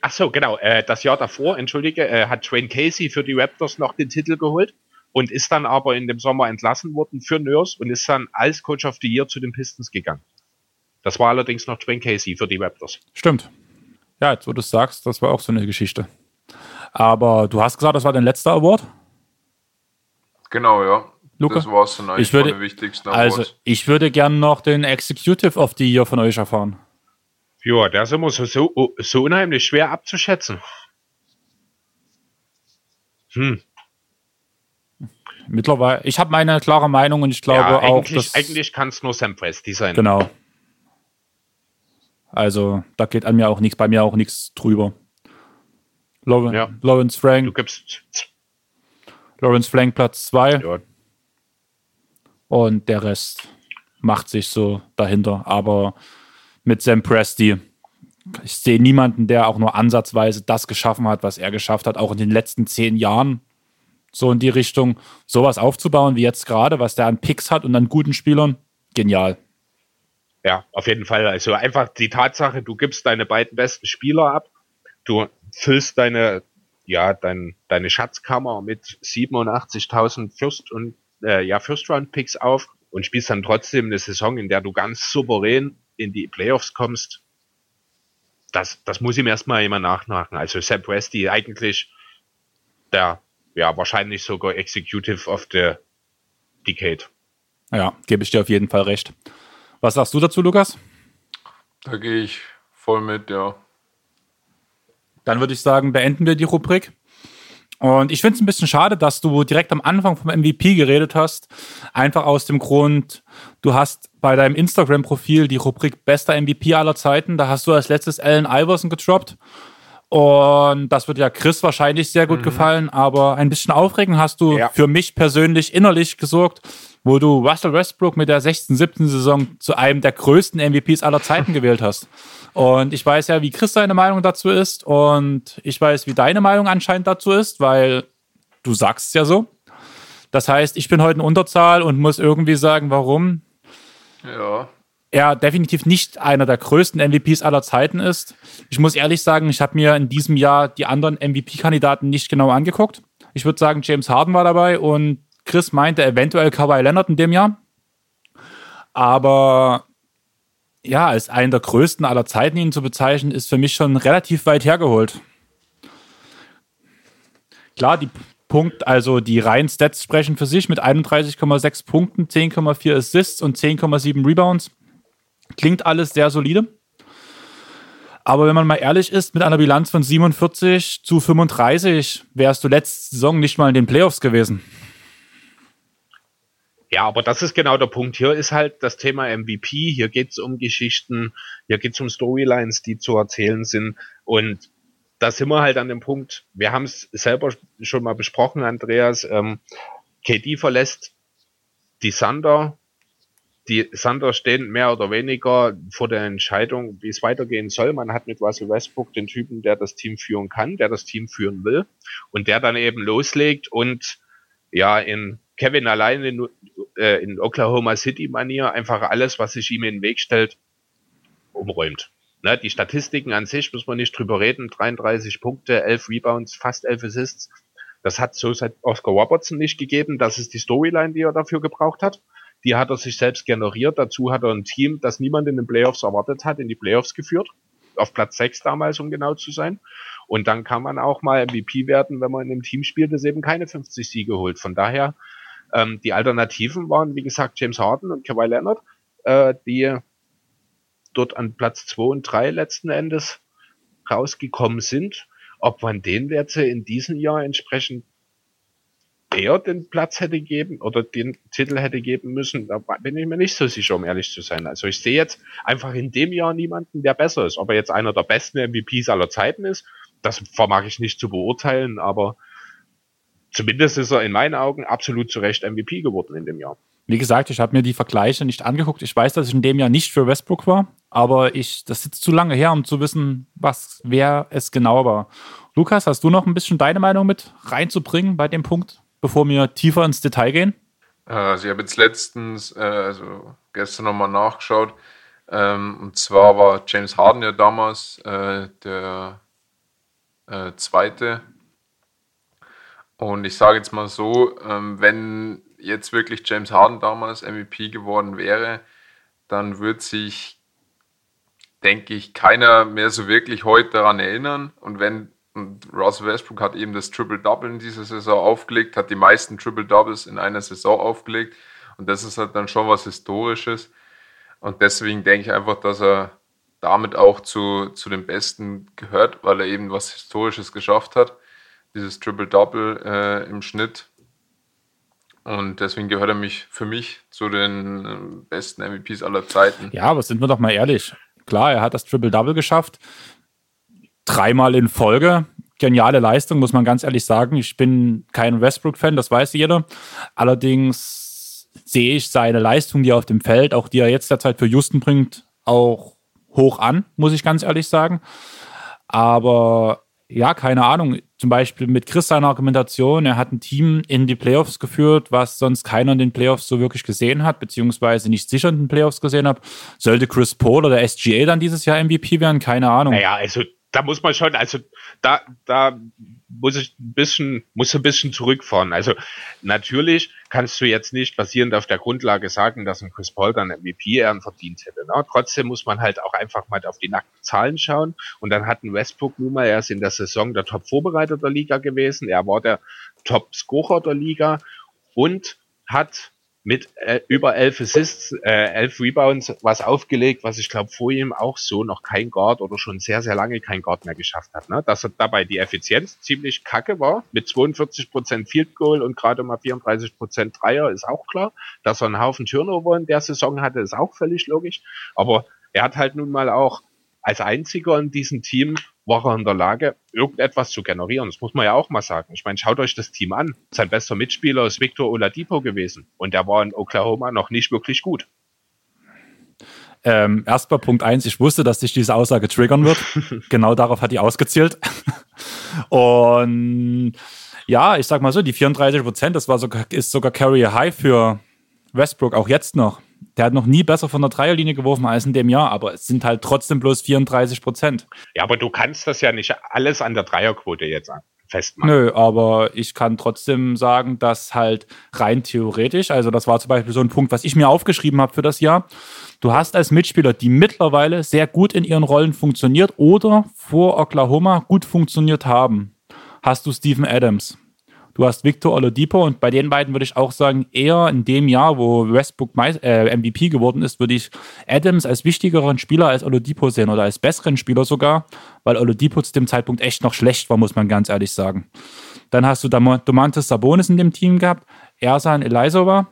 Achso, genau. Äh, das Jahr davor, entschuldige, äh, hat Train Casey für die Raptors noch den Titel geholt und ist dann aber in dem Sommer entlassen worden für Nurse und ist dann als Coach of the Year zu den Pistons gegangen. Das war allerdings noch Dwayne Casey für die Raptors. Stimmt. Ja, jetzt wo du es sagst, das war auch so eine Geschichte. Aber du hast gesagt, das war dein letzter Award? Genau, ja. Luca? Das war's dann eigentlich ich würde, von den wichtigsten Also, Awards. ich würde gern noch den Executive of the Year von euch erfahren. Ja, der ist immer so, so, so unheimlich schwer abzuschätzen. Hm. Mittlerweile, ich habe meine klare Meinung und ich glaube ja, auch, eigentlich, dass, eigentlich kann es nur Sam Presti sein. genau. Also, da geht an mir auch nichts, bei mir auch nichts drüber. Lauren, Ja. Lawrence Du Frank, gibst, Lawrence Frank Platz 2 ja, und der Rest macht sich so dahinter. Aber mit Sam Presti, ich sehe niemanden, der auch nur ansatzweise das geschaffen hat, was er geschafft hat, auch in den letzten zehn Jahren. So in die Richtung, sowas aufzubauen wie jetzt gerade, was der an Picks hat und an guten Spielern. Genial. ja, auf jeden Fall. Also einfach die Tatsache, du gibst deine beiden besten Spieler ab, du füllst deine, ja, dein, deine Schatzkammer mit 87.000 First und äh, ja, First Round Picks auf und spielst dann trotzdem eine Saison, in der du ganz souverän in die Playoffs kommst. Das, das muss ihm erstmal jemand nachmachen. Also Sam Presti eigentlich der, ja, wahrscheinlich sogar Executive of the Decade. Ja, gebe ich dir auf jeden Fall recht. Was sagst du dazu, Lukas? Da gehe ich voll mit, ja. Dann würde ich sagen, beenden wir die Rubrik. Und ich finde es ein bisschen schade, dass du direkt am Anfang vom MVP geredet hast. Einfach aus dem Grund, du hast bei deinem Instagram-Profil die Rubrik bester MVP aller Zeiten. Da hast du als letztes Allen Iverson gedroppt. Und das wird ja Chris wahrscheinlich sehr gut gefallen. Aber ein bisschen aufregend hast du Ja. für mich persönlich innerlich gesorgt, wo du Russell Westbrook mit der 16., 17. Saison zu einem der größten MVPs aller Zeiten gewählt hast. Und ich weiß ja, wie Chris seine Meinung dazu ist. Und ich weiß, wie deine Meinung anscheinend dazu ist, weil du sagst es ja so. Das heißt, ich bin heute in Unterzahl und muss irgendwie sagen, warum Ja, er definitiv nicht einer der größten MVPs aller Zeiten ist. Ich muss ehrlich sagen, ich habe mir in diesem Jahr die anderen MVP-Kandidaten nicht genau angeguckt. Ich würde sagen, James Harden war dabei und Chris meinte eventuell Kawhi Leonard in dem Jahr. Aber ja, als einen der größten aller Zeiten ihn zu bezeichnen, ist für mich schon relativ weit hergeholt. Klar, die Punkt, also die reinen Stats sprechen für sich mit 31,6 Punkten, 10,4 Assists und 10,7 Rebounds. Klingt alles sehr solide. Aber wenn man mal ehrlich ist, mit einer Bilanz von 47 zu 35 wärst du letzte Saison nicht mal in den Playoffs gewesen. Ja, aber das ist genau der Punkt. Hier ist halt das Thema MVP. Hier geht's um Geschichten, hier geht's um Storylines, die zu erzählen sind. Und da sind wir halt an dem Punkt, wir haben es selber schon mal besprochen, Andreas. Ähm, KD verlässt die Thunder. Die Thunder stehen mehr oder weniger vor der Entscheidung, wie es weitergehen soll. Man hat mit Russell Westbrook den Typen, der das Team führen kann, der das Team führen will und der dann eben loslegt und ja in Kevin allein in, äh, in Oklahoma City Manier einfach alles, was sich ihm in den Weg stellt, umräumt. Ne, die Statistiken an sich müssen wir nicht drüber reden. 33 Punkte, 11 Rebounds, fast 11 Assists. Das hat so seit Oscar Robertson nicht gegeben. Das ist die Storyline, die er dafür gebraucht hat. Die hat er sich selbst generiert. Dazu hat er ein Team, das niemand in den Playoffs erwartet hat, in die Playoffs geführt. Auf Platz 6 damals, um genau zu sein. Und dann kann man auch mal MVP werden, wenn man in einem Team spielt, das eben keine 50 Siege holt. Von daher, ähm, die Alternativen waren, wie gesagt, James Harden und Kawhi Leonard, äh, die dort an Platz 2 und 3 letzten Endes rausgekommen sind. Ob man den jetzt in diesem Jahr entsprechend eher den Platz hätte geben oder den Titel hätte geben müssen, da bin ich mir nicht so sicher, um ehrlich zu sein. Also ich sehe jetzt einfach in dem Jahr niemanden, der besser ist. Ob er jetzt einer der besten MVPs aller Zeiten ist, das vermag ich nicht zu beurteilen, aber zumindest ist er in meinen Augen absolut zu Recht MVP geworden in dem Jahr. Wie gesagt, ich habe mir die Vergleiche nicht angeguckt. Ich weiß, dass ich in dem Jahr nicht für Westbrook war, aber ich, das ist zu lange her, um zu wissen, was, wer es genau war. Lukas, hast du noch ein bisschen deine Meinung mit reinzubringen bei dem Punkt, bevor wir tiefer ins Detail gehen? Also ich habe jetzt letztens, äh, also gestern nochmal nachgeschaut. Ähm, und zwar war James Harden ja damals äh, der äh, zweite. Und ich sage jetzt mal so, ähm, wenn jetzt wirklich James Harden damals MVP geworden wäre, dann wird sich, denke ich, keiner mehr so wirklich heute daran erinnern. Und wenn Und Russell Westbrook hat eben das Triple-Double in dieser Saison aufgelegt, hat die meisten Triple-Doubles in einer Saison aufgelegt. Und das ist halt dann schon was Historisches. Und deswegen denke ich einfach, dass er damit auch zu, zu den Besten gehört, weil er eben was Historisches geschafft hat. Dieses Triple-Double äh, im Schnitt. Und deswegen gehört er mich für mich zu den äh, besten MVPs aller Zeiten. Ja, aber sind wir doch mal ehrlich. Klar, er hat das Triple-Double geschafft. Dreimal in Folge. Geniale Leistung, muss man ganz ehrlich sagen. Ich bin kein Westbrook-Fan, das weiß jeder. Allerdings sehe ich seine Leistung, die er auf dem Feld, auch die er jetzt derzeit für Houston bringt, auch hoch an, muss ich ganz ehrlich sagen. Aber ja, keine Ahnung. Zum Beispiel mit Chris seiner Argumentation, er hat ein Team in die Playoffs geführt, was sonst keiner in den Playoffs so wirklich gesehen hat, beziehungsweise nicht sicher in den Playoffs gesehen hat. Sollte Chris Paul oder SGA dann dieses Jahr MVP werden? Keine Ahnung. Naja, also da muss man schon, also da, da muss ich ein bisschen, muss ein bisschen zurückfahren. Also natürlich kannst du jetzt nicht basierend auf der Grundlage sagen, dass ein Chris Paul dann MVP ehren verdient hätte. Ne? Trotzdem muss man halt auch einfach mal auf die nackten Zahlen schauen. Und dann hat ein Westbrook nun mal, er in der Saison der Top-Vorbereiter der Liga gewesen, er war der Top-Scorer der Liga und hat mit äh, über elf Assists, äh, elf Rebounds was aufgelegt, was ich glaube vor ihm auch so noch kein Guard oder schon sehr, sehr lange kein Guard mehr geschafft hat. Ne? Dass er dabei die Effizienz ziemlich kacke war, mit 42% Field Goal und gerade mal 34% Dreier, ist auch klar. Dass er einen Haufen Turnover in der Saison hatte, ist auch völlig logisch. Aber er hat halt nun mal auch als einziger in diesem Team war er in der Lage, irgendetwas zu generieren. Das muss man ja auch mal sagen. Ich meine, schaut euch das Team an. Sein bester Mitspieler ist Victor Oladipo gewesen. Und der war in Oklahoma noch nicht wirklich gut. Ähm, erstmal Punkt eins, ich wusste, dass sich diese Aussage triggern wird. genau darauf hat die ausgezielt. Und ja, ich sag mal so, die 34 Prozent, das war sogar, ist sogar Carrier High für Westbrook, auch jetzt noch. Der hat noch nie besser von der Dreierlinie geworfen als in dem Jahr, aber es sind halt trotzdem bloß 34 Prozent. Ja, aber du kannst das ja nicht alles an der Dreierquote jetzt festmachen. Nö, aber ich kann trotzdem sagen, dass halt rein theoretisch, also das war zum Beispiel so ein Punkt, was ich mir aufgeschrieben habe für das Jahr. Du hast als Mitspieler, die mittlerweile sehr gut in ihren Rollen funktioniert oder vor Oklahoma gut funktioniert haben, hast du Steven Adams. Du hast Victor Oladipo und bei den beiden würde ich auch sagen, eher in dem Jahr, wo Westbrook äh, MVP geworden ist, würde ich Adams als wichtigeren Spieler als Oladipo sehen oder als besseren Spieler sogar, weil Oladipo zu dem Zeitpunkt echt noch schlecht war, muss man ganz ehrlich sagen. Dann hast du Domantas Sabonis in dem Team gehabt, Ersan Elizova,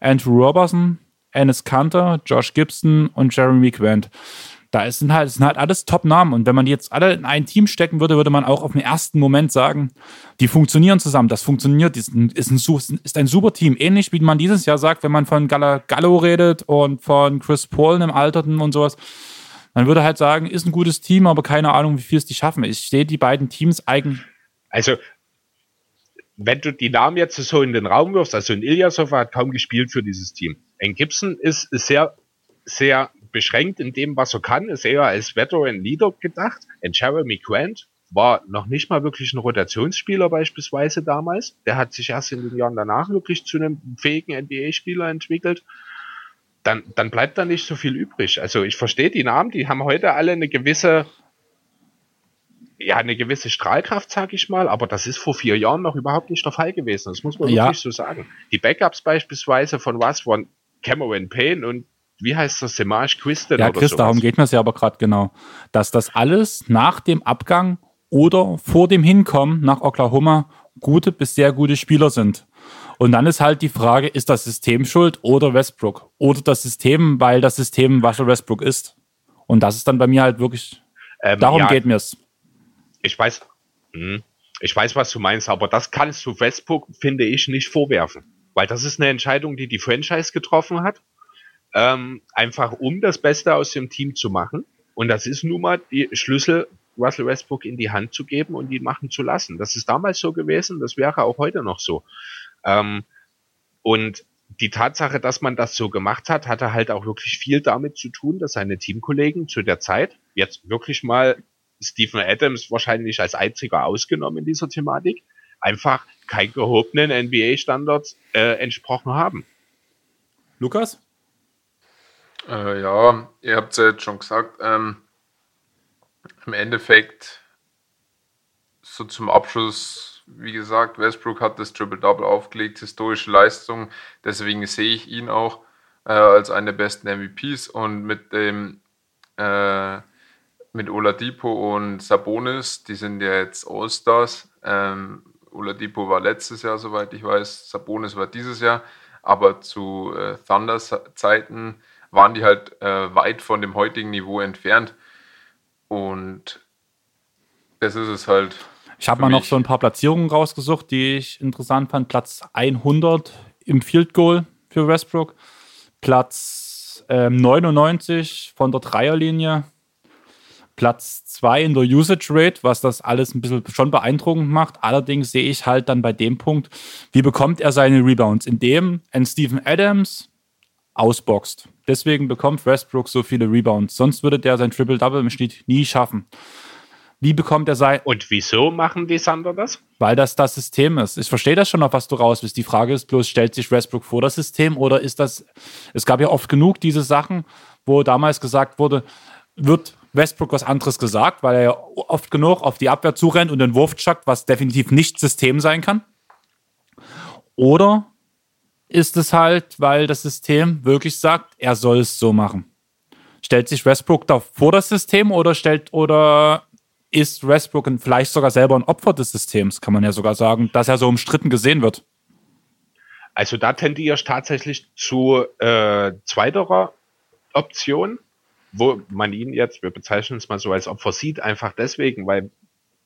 Andrew Robertson, Ennis Kanter, Josh Gibson und Jeremy Quent da sind halt, sind halt alles Top-Namen. Und wenn man die jetzt alle in ein Team stecken würde, würde man auch auf den ersten Moment sagen, die funktionieren zusammen. Das funktioniert, ist ein, ist ein, ist ein super Team. Ähnlich wie man dieses Jahr sagt, wenn man von Gallo redet und von Chris Paul im Alterten und sowas. Man würde halt sagen, ist ein gutes Team, aber keine Ahnung, wie viel es die schaffen. Ich stehe die beiden Teams eigentlich. Also, wenn du die Namen jetzt so in den Raum wirfst, also ein Ilyasov hat kaum gespielt für dieses Team. Ein Gibson ist sehr, sehr beschränkt in dem, was er kann, ist eher als Veteran Leader gedacht. Und Jeremy Grant war noch nicht mal wirklich ein Rotationsspieler beispielsweise damals. Der hat sich erst in den Jahren danach wirklich zu einem fähigen NBA-Spieler entwickelt. Dann, dann bleibt da nicht so viel übrig. Also ich verstehe die Namen, die haben heute alle eine gewisse, ja, eine gewisse Strahlkraft, sag ich mal, aber das ist vor vier Jahren noch überhaupt nicht der Fall gewesen. Das muss man ja. wirklich so sagen. Die Backups beispielsweise von was waren Cameron Payne und wie heißt das, Semage Quisten? Ja, Chris, darum geht mir es ja aber gerade genau. Dass das alles nach dem Abgang oder vor dem Hinkommen nach Oklahoma gute bis sehr gute Spieler sind. Und dann ist halt die Frage, ist das System schuld oder Westbrook? Oder das System, weil das System Russell Westbrook ist. Und das ist dann bei mir halt wirklich, ähm, darum ja, geht mir es. Ich weiß, hm, ich weiß, was du meinst, aber das kannst du Westbrook, finde ich, nicht vorwerfen. Weil das ist eine Entscheidung, die die Franchise getroffen hat ähm, einfach um das Beste aus dem Team zu machen. Und das ist nun mal die Schlüssel, Russell Westbrook in die Hand zu geben und ihn machen zu lassen. Das ist damals so gewesen, das wäre auch heute noch so. Ähm, und die Tatsache, dass man das so gemacht hat, hatte halt auch wirklich viel damit zu tun, dass seine Teamkollegen zu der Zeit, jetzt wirklich mal Stephen Adams wahrscheinlich als einziger ausgenommen in dieser Thematik, einfach kein gehobenen NBA-Standards äh, entsprochen haben. Lukas? Äh, ja, ihr habt es ja jetzt schon gesagt. Ähm, Im Endeffekt so zum Abschluss, wie gesagt, Westbrook hat das Triple-Double aufgelegt, historische Leistung. Deswegen sehe ich ihn auch äh, als einen der besten MVPs und mit dem äh, mit Oladipo und Sabonis, die sind ja jetzt All-Stars. Ähm, Oladipo war letztes Jahr, soweit ich weiß, Sabonis war dieses Jahr, aber zu äh, Thunder-Zeiten waren die halt äh, weit von dem heutigen Niveau entfernt. Und das ist es halt. Ich habe mal noch so ein paar Platzierungen rausgesucht, die ich interessant fand. Platz 100 im Field Goal für Westbrook. Platz ähm, 99 von der Dreierlinie. Platz 2 in der Usage Rate, was das alles ein bisschen schon beeindruckend macht. Allerdings sehe ich halt dann bei dem Punkt, wie bekommt er seine Rebounds, indem ein Steven Adams ausboxt. Deswegen bekommt Westbrook so viele Rebounds. Sonst würde der sein Triple-Double im Schnitt nie schaffen. Wie bekommt er sein. Und wieso machen die Sander das? Weil das das System ist. Ich verstehe das schon, auf was du raus bist. Die Frage ist bloß, stellt sich Westbrook vor das System oder ist das. Es gab ja oft genug diese Sachen, wo damals gesagt wurde, wird Westbrook was anderes gesagt, weil er ja oft genug auf die Abwehr zurennt und den Wurf chuckt, was definitiv nicht System sein kann. Oder ist es halt, weil das System wirklich sagt, er soll es so machen. Stellt sich Westbrook da vor das System oder stellt oder ist Westbrook vielleicht sogar selber ein Opfer des Systems, kann man ja sogar sagen, dass er so umstritten gesehen wird? Also da tendiere ich tatsächlich zu äh, zweiterer Option, wo man ihn jetzt, wir bezeichnen es mal so als Opfer sieht, einfach deswegen, weil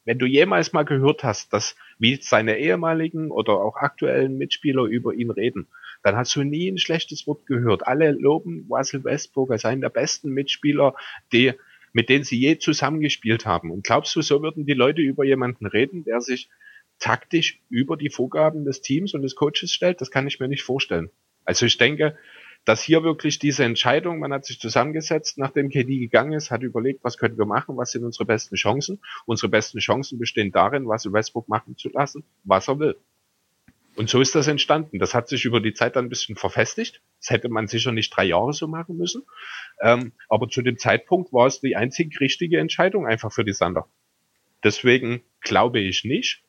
wenn du jemals mal gehört hast, dass wie seine ehemaligen oder auch aktuellen Mitspieler über ihn reden, dann hast du nie ein schlechtes Wort gehört. Alle loben Russell Westbrook als einen der besten Mitspieler, die, mit denen sie je zusammengespielt haben. Und glaubst du, so würden die Leute über jemanden reden, der sich taktisch über die Vorgaben des Teams und des Coaches stellt? Das kann ich mir nicht vorstellen. Also ich denke, dass hier wirklich diese Entscheidung, man hat sich zusammengesetzt, nachdem KD gegangen ist, hat überlegt, was können wir machen, was sind unsere besten Chancen. Unsere besten Chancen bestehen darin, was Westbrook machen zu lassen, was er will. Und so ist das entstanden. Das hat sich über die Zeit dann ein bisschen verfestigt. Das hätte man sicher nicht drei Jahre so machen müssen. Ähm, aber zu dem Zeitpunkt war es die einzig richtige Entscheidung einfach für die Sander. Deswegen glaube ich nicht,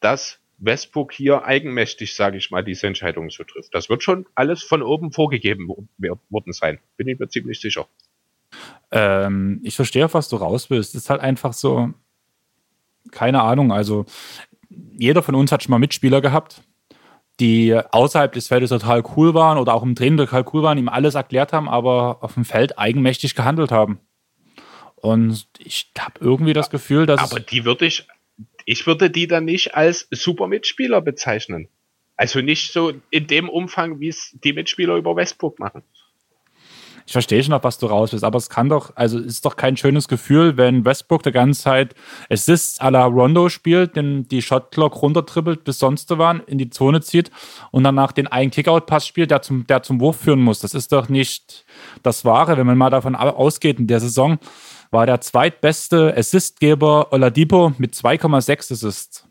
dass Westbrook hier eigenmächtig, sage ich mal, diese Entscheidung so trifft. Das wird schon alles von oben vorgegeben worden sein. Bin ich mir ziemlich sicher. Ähm, ich verstehe, was du raus willst. Es ist halt einfach so, keine Ahnung, also jeder von uns hat schon mal Mitspieler gehabt, die außerhalb des Feldes total cool waren oder auch im Training total cool waren, ihm alles erklärt haben, aber auf dem Feld eigenmächtig gehandelt haben. Und ich habe irgendwie das Gefühl, dass. Aber die würde ich, ich würde die dann nicht als super Mitspieler bezeichnen. Also nicht so in dem Umfang, wie es die Mitspieler über Westbrook machen ich verstehe schon, auf was du raus bist, aber es kann doch, also ist doch kein schönes Gefühl, wenn Westbrook die ganze Zeit Assists à la Rondo spielt, den die Shotclock runtertribbelt bis sonst waren, in die Zone zieht und danach den einen Kickout-Pass spielt, der zum, der zum Wurf führen muss. Das ist doch nicht das Wahre, wenn man mal davon ausgeht, in der Saison war der zweitbeste Assistgeber Oladipo mit 2,6 Assists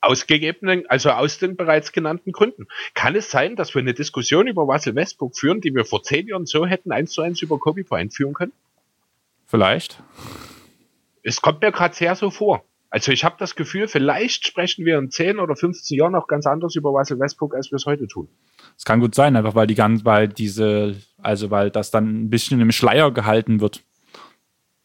ausgegebenen, also aus den bereits genannten Gründen. Kann es sein, dass wir eine Diskussion über Russell Westbrook führen, die wir vor zehn Jahren so hätten eins zu eins über Kobe Bryant führen können? Vielleicht. Es kommt mir gerade sehr so vor. Also ich habe das Gefühl, vielleicht sprechen wir in 10 oder 15 Jahren noch ganz anders über Russell Westbrook, als wir es heute tun. Es kann gut sein, einfach weil die ganz, weil diese, also weil das dann ein bisschen im Schleier gehalten wird.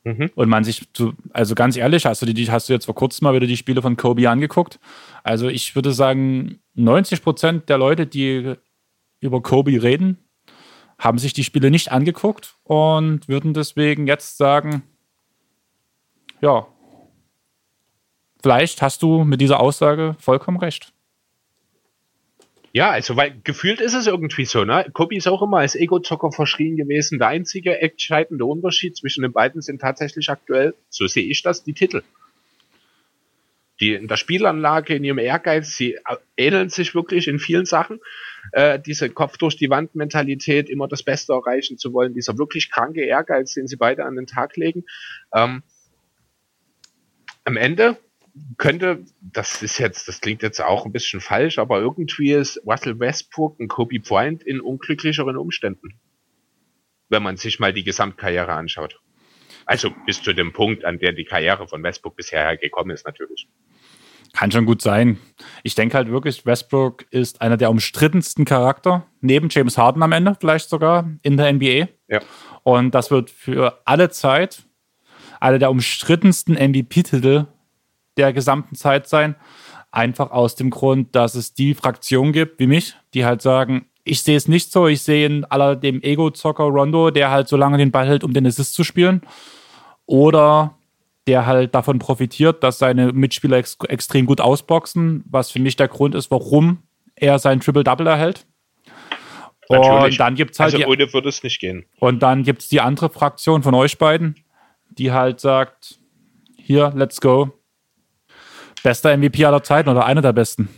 Mhm. Und man sich, zu, also ganz ehrlich, hast du, die, hast du jetzt vor kurzem mal wieder die Spiele von Kobe angeguckt? Also ich würde sagen, 90 Prozent der Leute, die über Kobe reden, haben sich die Spiele nicht angeguckt und würden deswegen jetzt sagen, ja, vielleicht hast du mit dieser Aussage vollkommen recht. Ja, also weil gefühlt ist es irgendwie so, ne? Kobi ist auch immer als Ego-Zocker verschrien gewesen. Der einzige entscheidende Unterschied zwischen den beiden sind tatsächlich aktuell, so sehe ich das, die Titel. Die in der Spielanlage, in ihrem Ehrgeiz, sie ähneln sich wirklich in vielen Sachen. Äh, diese Kopf durch die Wand Mentalität, immer das Beste erreichen zu wollen, dieser wirklich kranke Ehrgeiz, den sie beide an den Tag legen. Ähm, am Ende könnte, das ist jetzt, das klingt jetzt auch ein bisschen falsch, aber irgendwie ist Russell Westbrook ein Kobe Bryant in unglücklicheren Umständen. Wenn man sich mal die Gesamtkarriere anschaut. Also bis zu dem Punkt, an der die Karriere von Westbrook bisher gekommen ist, natürlich. Kann schon gut sein. Ich denke halt wirklich, Westbrook ist einer der umstrittensten Charakter, neben James Harden am Ende vielleicht sogar in der NBA. Ja. Und das wird für alle Zeit einer der umstrittensten MVP-Titel der gesamten Zeit sein. Einfach aus dem Grund, dass es die Fraktion gibt, wie mich, die halt sagen, ich sehe es nicht so, ich sehe in aller dem Ego-Zocker Rondo, der halt so lange den Ball hält, um den Assist zu spielen. Oder der halt davon profitiert, dass seine Mitspieler ex extrem gut ausboxen, was für mich der Grund ist, warum er sein Triple-Double erhält. Natürlich. Und dann gibt's halt Also ohne würde es nicht gehen. und dann gibt's die andere Fraktion von euch beiden, die halt sagt, hier, let's go. Bester MVP aller Zeiten oder einer der besten.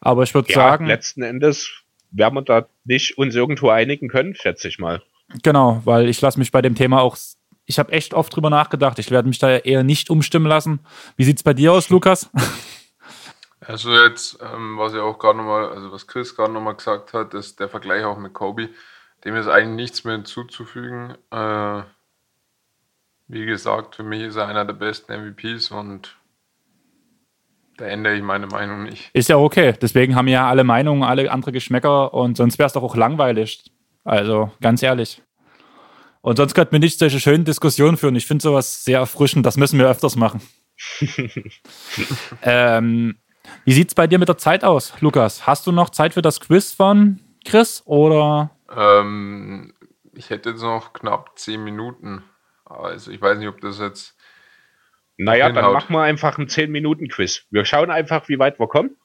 Aber ich würde Ja, sagen, letzten Endes werden wir da nicht uns irgendwo einigen können, schätze ich mal. genau, weil ich lasse mich bei dem Thema auch, ich habe echt oft drüber nachgedacht. Ich werde mich da eher nicht umstimmen lassen. Wie sieht's bei dir aus, Lukas? Also jetzt, ähm, was ja auch gerade nochmal, also was Chris gerade nochmal gesagt hat, ist der Vergleich auch mit Kobe. Dem ist eigentlich nichts mehr hinzuzufügen. Äh, wie gesagt, für mich ist er einer der besten MVPs und ändere ich meine Meinung nicht. Ist ja okay. Deswegen haben ja alle Meinungen, alle andere Geschmäcker und sonst wäre es doch auch langweilig. Also ganz ehrlich. Und sonst könnten wir nicht solche schönen Diskussionen führen. Ich finde sowas sehr erfrischend. Das müssen wir öfters machen. ähm, wie sieht's bei dir mit der Zeit aus, Lukas? Hast du noch Zeit für das Quiz von Chris oder? Ähm, ich hätte jetzt noch knapp 10 Minuten. Also ich weiß nicht, ob das jetzt. Naja, dann Hinhaut. machen wir einfach einen 10-Minuten-Quiz. Wir schauen einfach, wie weit wir kommen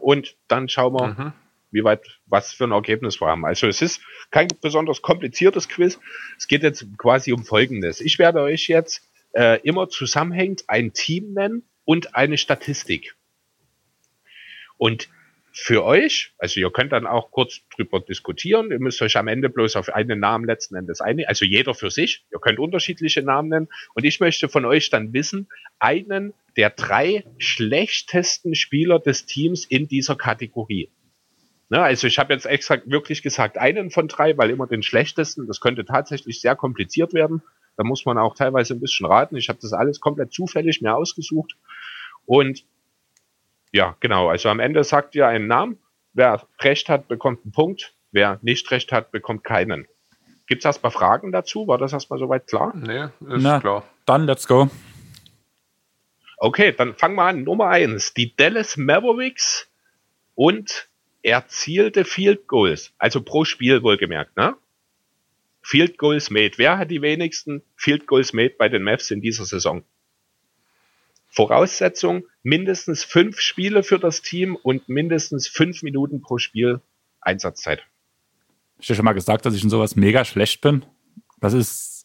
und dann schauen wir, Mhm. wie weit, was für ein Ergebnis wir haben. Also es ist kein besonders kompliziertes Quiz. Es geht jetzt quasi um Folgendes. Ich werde euch jetzt äh, immer zusammenhängend ein Team nennen und eine Statistik. Und für euch, also ihr könnt dann auch kurz drüber diskutieren, ihr müsst euch am Ende bloß auf einen Namen letzten Endes einigen, also jeder für sich, ihr könnt unterschiedliche Namen nennen und ich möchte von euch dann wissen, einen der drei schlechtesten Spieler des Teams in dieser Kategorie. Ne, also ich habe jetzt extra wirklich gesagt einen von drei, weil immer den schlechtesten, das könnte tatsächlich sehr kompliziert werden. Da muss man auch teilweise ein bisschen raten. Ich habe das alles komplett zufällig mir ausgesucht. Und ja, genau. Also am Ende sagt ihr einen Namen. Wer recht hat, bekommt einen Punkt. Wer nicht recht hat, bekommt keinen. Gibt es erstmal Fragen dazu? War das erstmal soweit klar? Nee, ist Na. klar. Dann let's go. Okay, dann fangen wir an. Nummer eins, die Dallas Mavericks und erzielte Field Goals, also pro Spiel wohlgemerkt, ne? Field Goals made. Wer hat die wenigsten Field Goals made bei den Mavs in dieser Saison? Voraussetzung, mindestens fünf Spiele für das Team und mindestens fünf Minuten pro Spiel Einsatzzeit. Ich dir schon mal gesagt, dass ich in sowas mega schlecht bin. Das ist.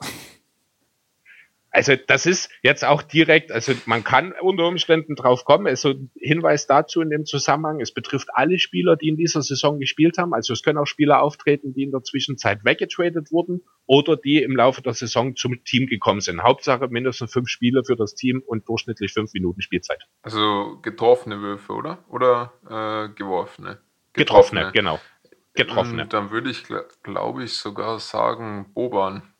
Also das ist jetzt auch direkt, also man kann unter Umständen drauf kommen. Also ein Hinweis dazu in dem Zusammenhang, es betrifft alle Spieler, die in dieser Saison gespielt haben. Also es können auch Spieler auftreten, die in der Zwischenzeit weggetradet wurden oder die im Laufe der Saison zum Team gekommen sind. Hauptsache mindestens fünf Spiele für das Team und durchschnittlich fünf Minuten Spielzeit. Also getroffene Würfe, oder? Oder äh, geworfene? Getroffene, genau. Getroffene. Und dann würde ich, glaube ich, sogar sagen Boban.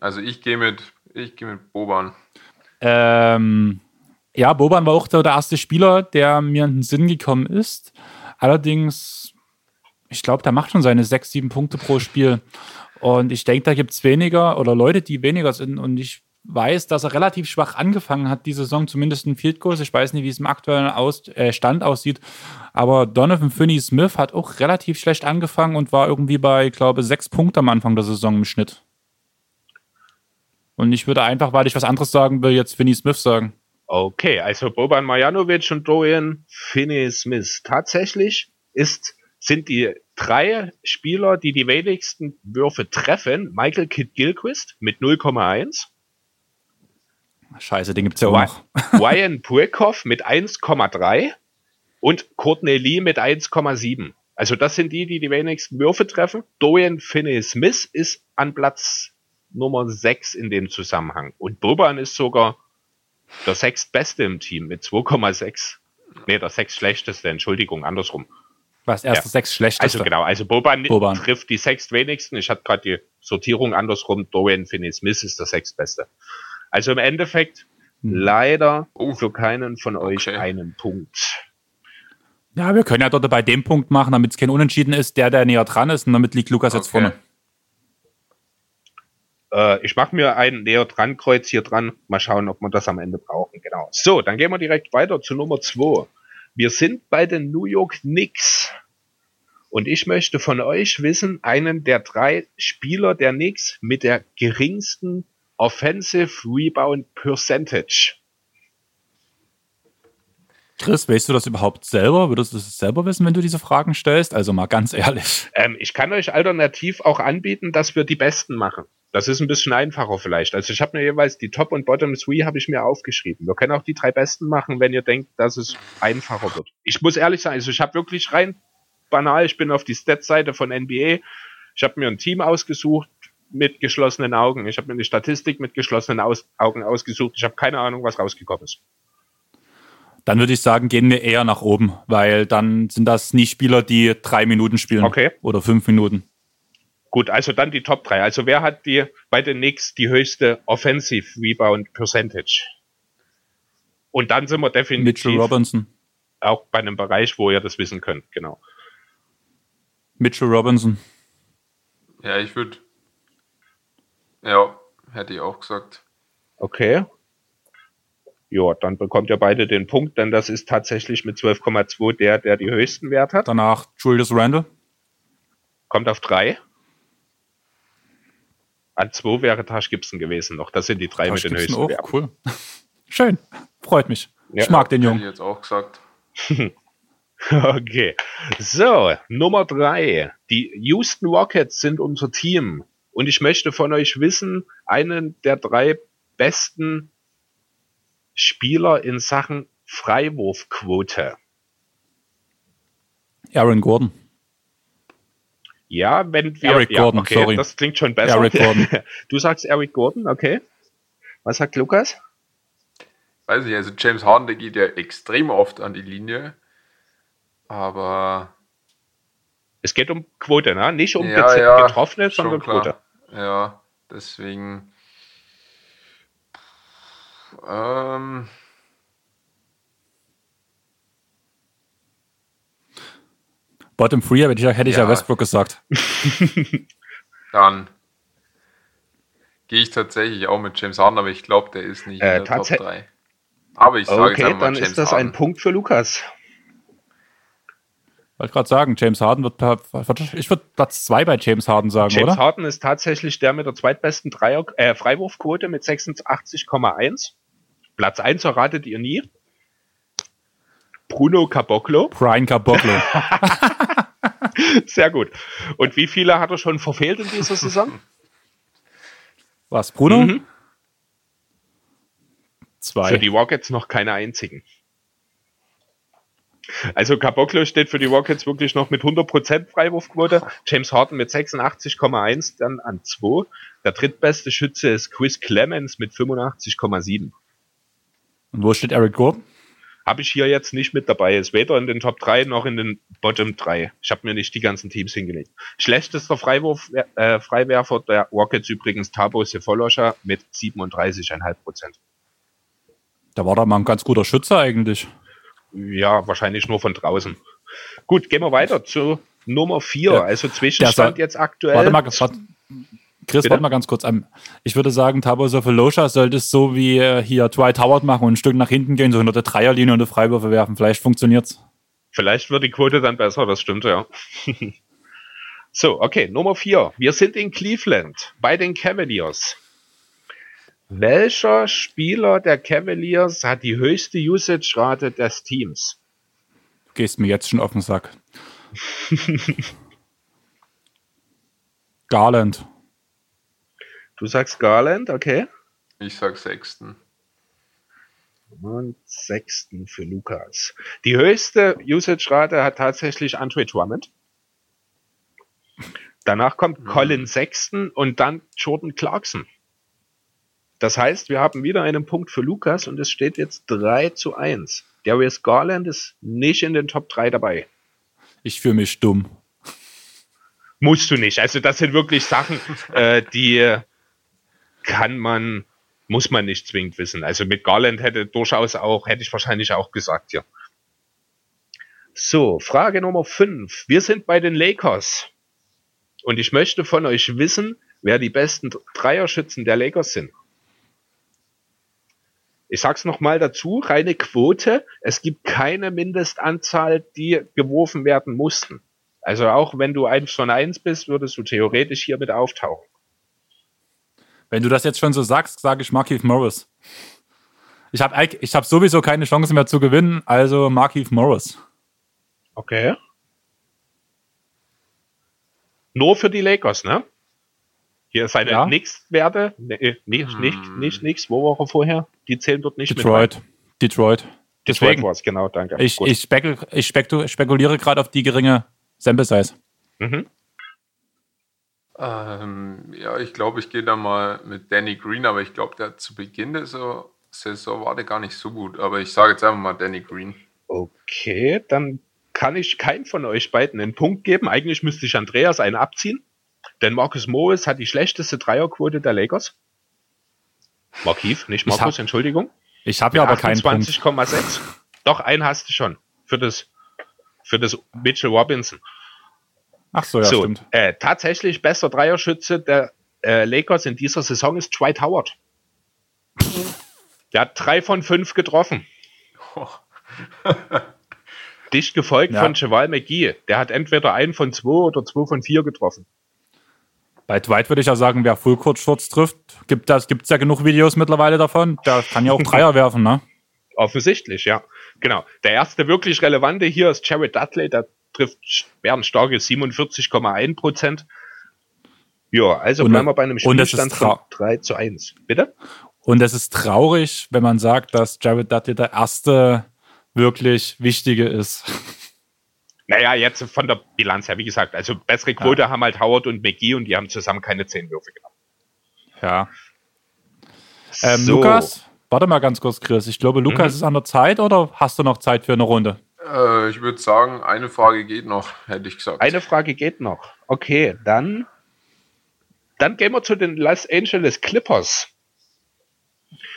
Also ich gehe mit, ich mit Boban. Ähm, ja, Boban war auch der, der erste Spieler, der mir in den Sinn gekommen ist. Allerdings, ich glaube, der macht schon seine sechs, sieben Punkte pro Spiel. Und ich denke, da gibt es weniger oder Leute, die weniger sind. Und ich weiß, dass er relativ schwach angefangen hat, die Saison, zumindest in Field Goals. Ich weiß nicht, wie es im aktuellen Aus äh, Stand aussieht. Aber Donovan Finney Smith hat auch relativ schlecht angefangen und war irgendwie bei, glaube sechs Punkte am Anfang der Saison im Schnitt. Und ich würde einfach, weil ich was anderes sagen will, jetzt Finney Smith sagen. Okay, also Boban Marjanovic und Dorian Finney-Smith. Tatsächlich ist, sind die drei Spieler, die die wenigsten Würfe treffen, Michael Kidd Gilchrist mit 0,1, Scheiße, den gibt's ja auch noch. Ryan Brickhoff mit 1,3 und Courtney Lee mit 1,7. Also das sind die, die die wenigsten Würfe treffen. Dorian Finney-Smith ist an Platz Nummer 6 in dem Zusammenhang. Und Boban ist sogar der sechstbeste im Team mit 2,6. Nee, der sechs schlechteste, Entschuldigung, andersrum. Was erste Ja. sechs schlechteste. Also genau, also Boban, Boban. trifft die sechst wenigsten. Ich hatte gerade die Sortierung andersrum. Dorian Finney-Smith ist der sechstbeste. Also im Endeffekt leider für keinen von euch okay. einen Punkt. Ja, wir können ja dort bei dem Punkt machen, damit es kein Unentschieden ist, der, der näher dran ist und damit liegt Lukas okay. jetzt vorne. Äh, ich mache mir ein näher dran Kreuz hier dran. Mal schauen, ob wir das am Ende brauchen. Genau. So, dann gehen wir direkt weiter zu Nummer 2. Wir sind bei den New York Knicks. Und ich möchte von euch wissen, einen der drei Spieler der Knicks mit der geringsten Offensive Rebound Percentage. Chris, weißt du das überhaupt selber? Würdest du das selber wissen, wenn du diese Fragen stellst? Also mal ganz ehrlich. Ähm, ich kann euch alternativ auch anbieten, dass wir die Besten machen. Das ist ein bisschen einfacher vielleicht. Also ich habe mir jeweils die Top und Bottom Three habe ich mir aufgeschrieben. Wir können auch die drei Besten machen, wenn ihr denkt, dass es einfacher wird. Ich muss ehrlich sein, also ich habe wirklich rein banal, ich bin auf die Stats-Seite von NBA. Ich habe mir ein Team ausgesucht mit geschlossenen Augen. Ich habe mir eine Statistik mit geschlossenen Aus Augen ausgesucht. Ich habe keine Ahnung, was rausgekommen ist. Dann würde ich sagen, gehen wir eher nach oben, weil dann sind das nicht Spieler, die drei Minuten spielen. Okay. Oder fünf Minuten. Gut, also dann die Top 3. Also wer hat die bei den Knicks die höchste Offensive Rebound Percentage? Und dann sind wir definitiv Mitchell Robinson. auch bei einem Bereich, wo ihr das wissen könnt, genau. Mitchell Robinson. Ja, ich würde. Ja, hätte ich auch gesagt. Okay. Ja, dann bekommt ihr beide den Punkt, denn das ist tatsächlich mit 12,2 der, der die höchsten Wert hat. Danach Julius Randle. Kommt auf 3. An 2 wäre Tash Gibson gewesen noch. Das sind die drei Tash mit den Gibson höchsten Werten. Cool. Schön. Freut mich. Ja. Ich mag den Jungen. Hätte ich jetzt auch gesagt. Okay. So, Nummer drei. Die Houston Rockets sind unser Team. Und ich möchte von euch wissen, einen der drei besten Spieler in Sachen Freiwurfquote. Aaron Gordon. Ja, wenn wir. Eric ja, Gordon, okay, sorry. Das klingt schon besser. Eric Gordon. Du sagst Eric Gordon, okay. Was sagt Lukas? Weiß ich, also James Harden, der geht ja extrem oft an die Linie. Aber. Es geht um Quote, ne? Nicht um ja, ja, Getroffene, sondern klar. Quote. Ja, deswegen. Ähm. Bottom Free hätte ich, hätte ich ja. ja Westbrook gesagt. Dann gehe ich tatsächlich auch mit James Harden, aber ich glaube, der ist nicht äh, in der Top 3. Aber ich sage okay, dann ist das Harden. ein Punkt für Lukas. Wollte gerade sagen, James Harden wird, ich würde Platz 2 bei James Harden sagen, James oder? James Harden ist tatsächlich der mit der zweitbesten Dreier, äh, Freiwurfquote mit 86,1. Platz 1 erratet ihr nie. Bruno Caboclo. Brian Caboclo. Sehr gut. Und wie viele hat er schon verfehlt in dieser Saison? Was, Bruno? Mhm. Zwei. Für die Rockets noch keine einzigen. Also Caboclo steht für die Rockets wirklich noch mit 100% Freiwurfquote. James Harden mit 86,1 dann an 2. Der drittbeste Schütze ist Chris Clemens mit 85,7. Und wo steht Eric Gordon? Habe ich hier jetzt nicht mit dabei. Ist weder in den Top 3 noch in den Bottom 3. Ich habe mir nicht die ganzen Teams hingelegt. Schlechtester Freiwurf, äh, Freiwerfer der Rockets übrigens Tabo Sefolosha mit 37,5%. Da war da mal ein ganz guter Schütze eigentlich. Ja, wahrscheinlich nur von draußen. Gut, gehen wir weiter zu Nummer 4. Ja. Also Zwischenstand jetzt aktuell. Warte mal, warte, Chris, Bitte? warte mal ganz kurz. Ich würde sagen, Tabo Sofolosha sollte es so wie äh, hier Dwight Howard machen und ein Stück nach hinten gehen, so hinter der Dreierlinie und eine Freiwürfe werfen. Vielleicht funktioniert's. Vielleicht wird die Quote dann besser, das stimmt ja. so, okay, Nummer 4. Wir sind in Cleveland bei den Cavaliers. Welcher Spieler der Cavaliers hat die höchste Usage-Rate des Teams? Du gehst mir jetzt schon auf den Sack. Garland. Du sagst Garland, okay. Ich sag Sechsten. Und Sechsten für Lukas. Die höchste Usage-Rate hat tatsächlich Andre Drummond. Danach kommt mhm. Colin Sexton und dann Jordan Clarkson. Das heißt, wir haben wieder einen Punkt für Lukas und es steht jetzt 3 zu 1. Darius Garland ist nicht in den Top 3 dabei. Ich fühle mich dumm. Musst du nicht. Also das sind wirklich Sachen, äh, die kann man Muss man nicht zwingend wissen. Also mit Garland hätte durchaus auch, hätte ich wahrscheinlich auch gesagt, ja. So, Frage Nummer 5. Wir sind bei den Lakers. Und ich möchte von euch wissen, wer die besten Dreierschützen der Lakers sind. Ich sag's nochmal dazu, reine Quote. Es gibt keine Mindestanzahl, die geworfen werden mussten. Also auch wenn du eins von eins bist, würdest du theoretisch hier mit auftauchen. Wenn du das jetzt schon so sagst, sage ich Markeith Morris. Ich habe ich hab sowieso keine Chance mehr zu gewinnen, also Markeith Morris. Okay. Nur für die Lakers, ne? Hier ist seine ja. Nix-Werte. Nee, nicht, hm. nicht, nicht, nix. Wo war er vorher? Die zählen dort nicht Detroit. mit. Detroit. Detroit war es, genau, danke. Ich, ich, spekul ich spekuliere gerade auf die geringe Sample Size. Mhm. Ähm, ja, ich glaube, ich gehe da mal mit Danny Green, aber ich glaube, der zu Beginn der Saison war der gar nicht so gut. Aber ich sage jetzt einfach mal Danny Green. Okay, dann kann ich keinen von euch beiden einen Punkt geben. Eigentlich müsste ich Andreas einen abziehen. Denn Marcus Morris hat die schlechteste Dreierquote der Lakers. Markiv, nicht Markus, hab, Entschuldigung. Ich habe ja aber keinen Punkt. 20,6. Doch, einen hast du schon. Für das, für das Mitchell Robinson. Ach so, ja, so, stimmt. Äh, tatsächlich bester Dreierschütze der äh, Lakers in dieser Saison ist Dwight Howard. Der hat drei von fünf getroffen. Dicht gefolgt ja. von Cheval McGee. Der hat entweder einen von zwei oder zwei von vier getroffen. Bei Dwight würde ich ja sagen, wer Fullcourt-Shorts trifft, gibt es ja genug Videos mittlerweile davon. Der kann ja auch Dreier werfen, ne? Offensichtlich, ja. Genau. Der erste wirklich relevante hier ist Jared Dudley, der trifft starke 47,1 Prozent. Ja, also und, bleiben wir bei einem Spielstand von 3 zu 1. Bitte? Und es ist traurig, wenn man sagt, dass Jared Dudley der erste wirklich wichtige ist. Naja, jetzt von der Bilanz her, wie gesagt, also bessere Quote ja. haben halt Howard und McGee und die haben zusammen keine 10 Würfe genommen. Ja. Ähm, so. Lukas, warte mal ganz kurz, Chris. Ich glaube, Lukas mhm. ist an der Zeit oder hast du noch Zeit für eine Runde? Äh, ich würde sagen, eine Frage geht noch, hätte ich gesagt. Eine Frage geht noch. Okay, dann, dann gehen wir zu den Los Angeles Clippers.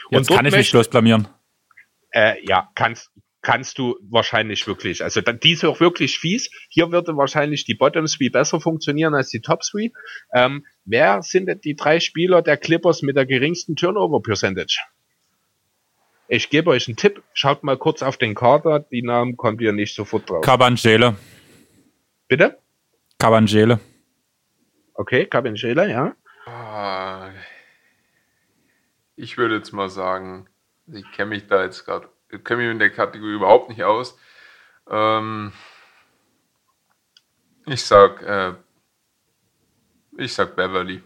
Jetzt kann ich mich bloß blamieren. Äh, ja, kannst, kannst du wahrscheinlich wirklich. Also die ist auch wirklich fies. Hier würde wahrscheinlich die Bottom Three besser funktionieren als die Top Three. Ähm, wer sind denn die drei Spieler der Clippers mit der geringsten Turnover Percentage? Ich gebe euch einen Tipp. Schaut mal kurz auf den Kader. Die Namen kommt ihr nicht sofort drauf. Cabangele. Bitte? Cabangele. Okay, Cabangele, ja. Ah, ich würde jetzt mal sagen, ich kenne mich da jetzt gerade kenne mich in der Kategorie überhaupt nicht aus. Ähm, ich sag, äh, ich sag Beverly.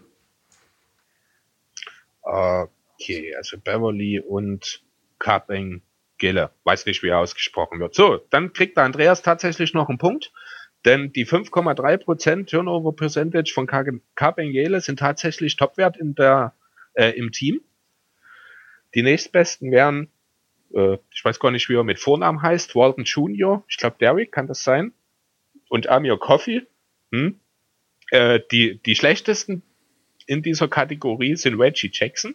Okay, also Beverly und Carpeng Gille. Weiß nicht, wie er ausgesprochen wird. So, dann kriegt der Andreas tatsächlich noch einen Punkt. Denn die 5,3% Turnover Percentage von Carpengele sind tatsächlich Topwert in der, äh, im Team. Die nächstbesten wären äh, ich weiß gar nicht, wie er mit Vornamen heißt, Walton Jr., ich glaube Derrick, kann das sein? Und Amir Coffee. Hm? Äh, die, die schlechtesten in dieser Kategorie sind Reggie Jackson.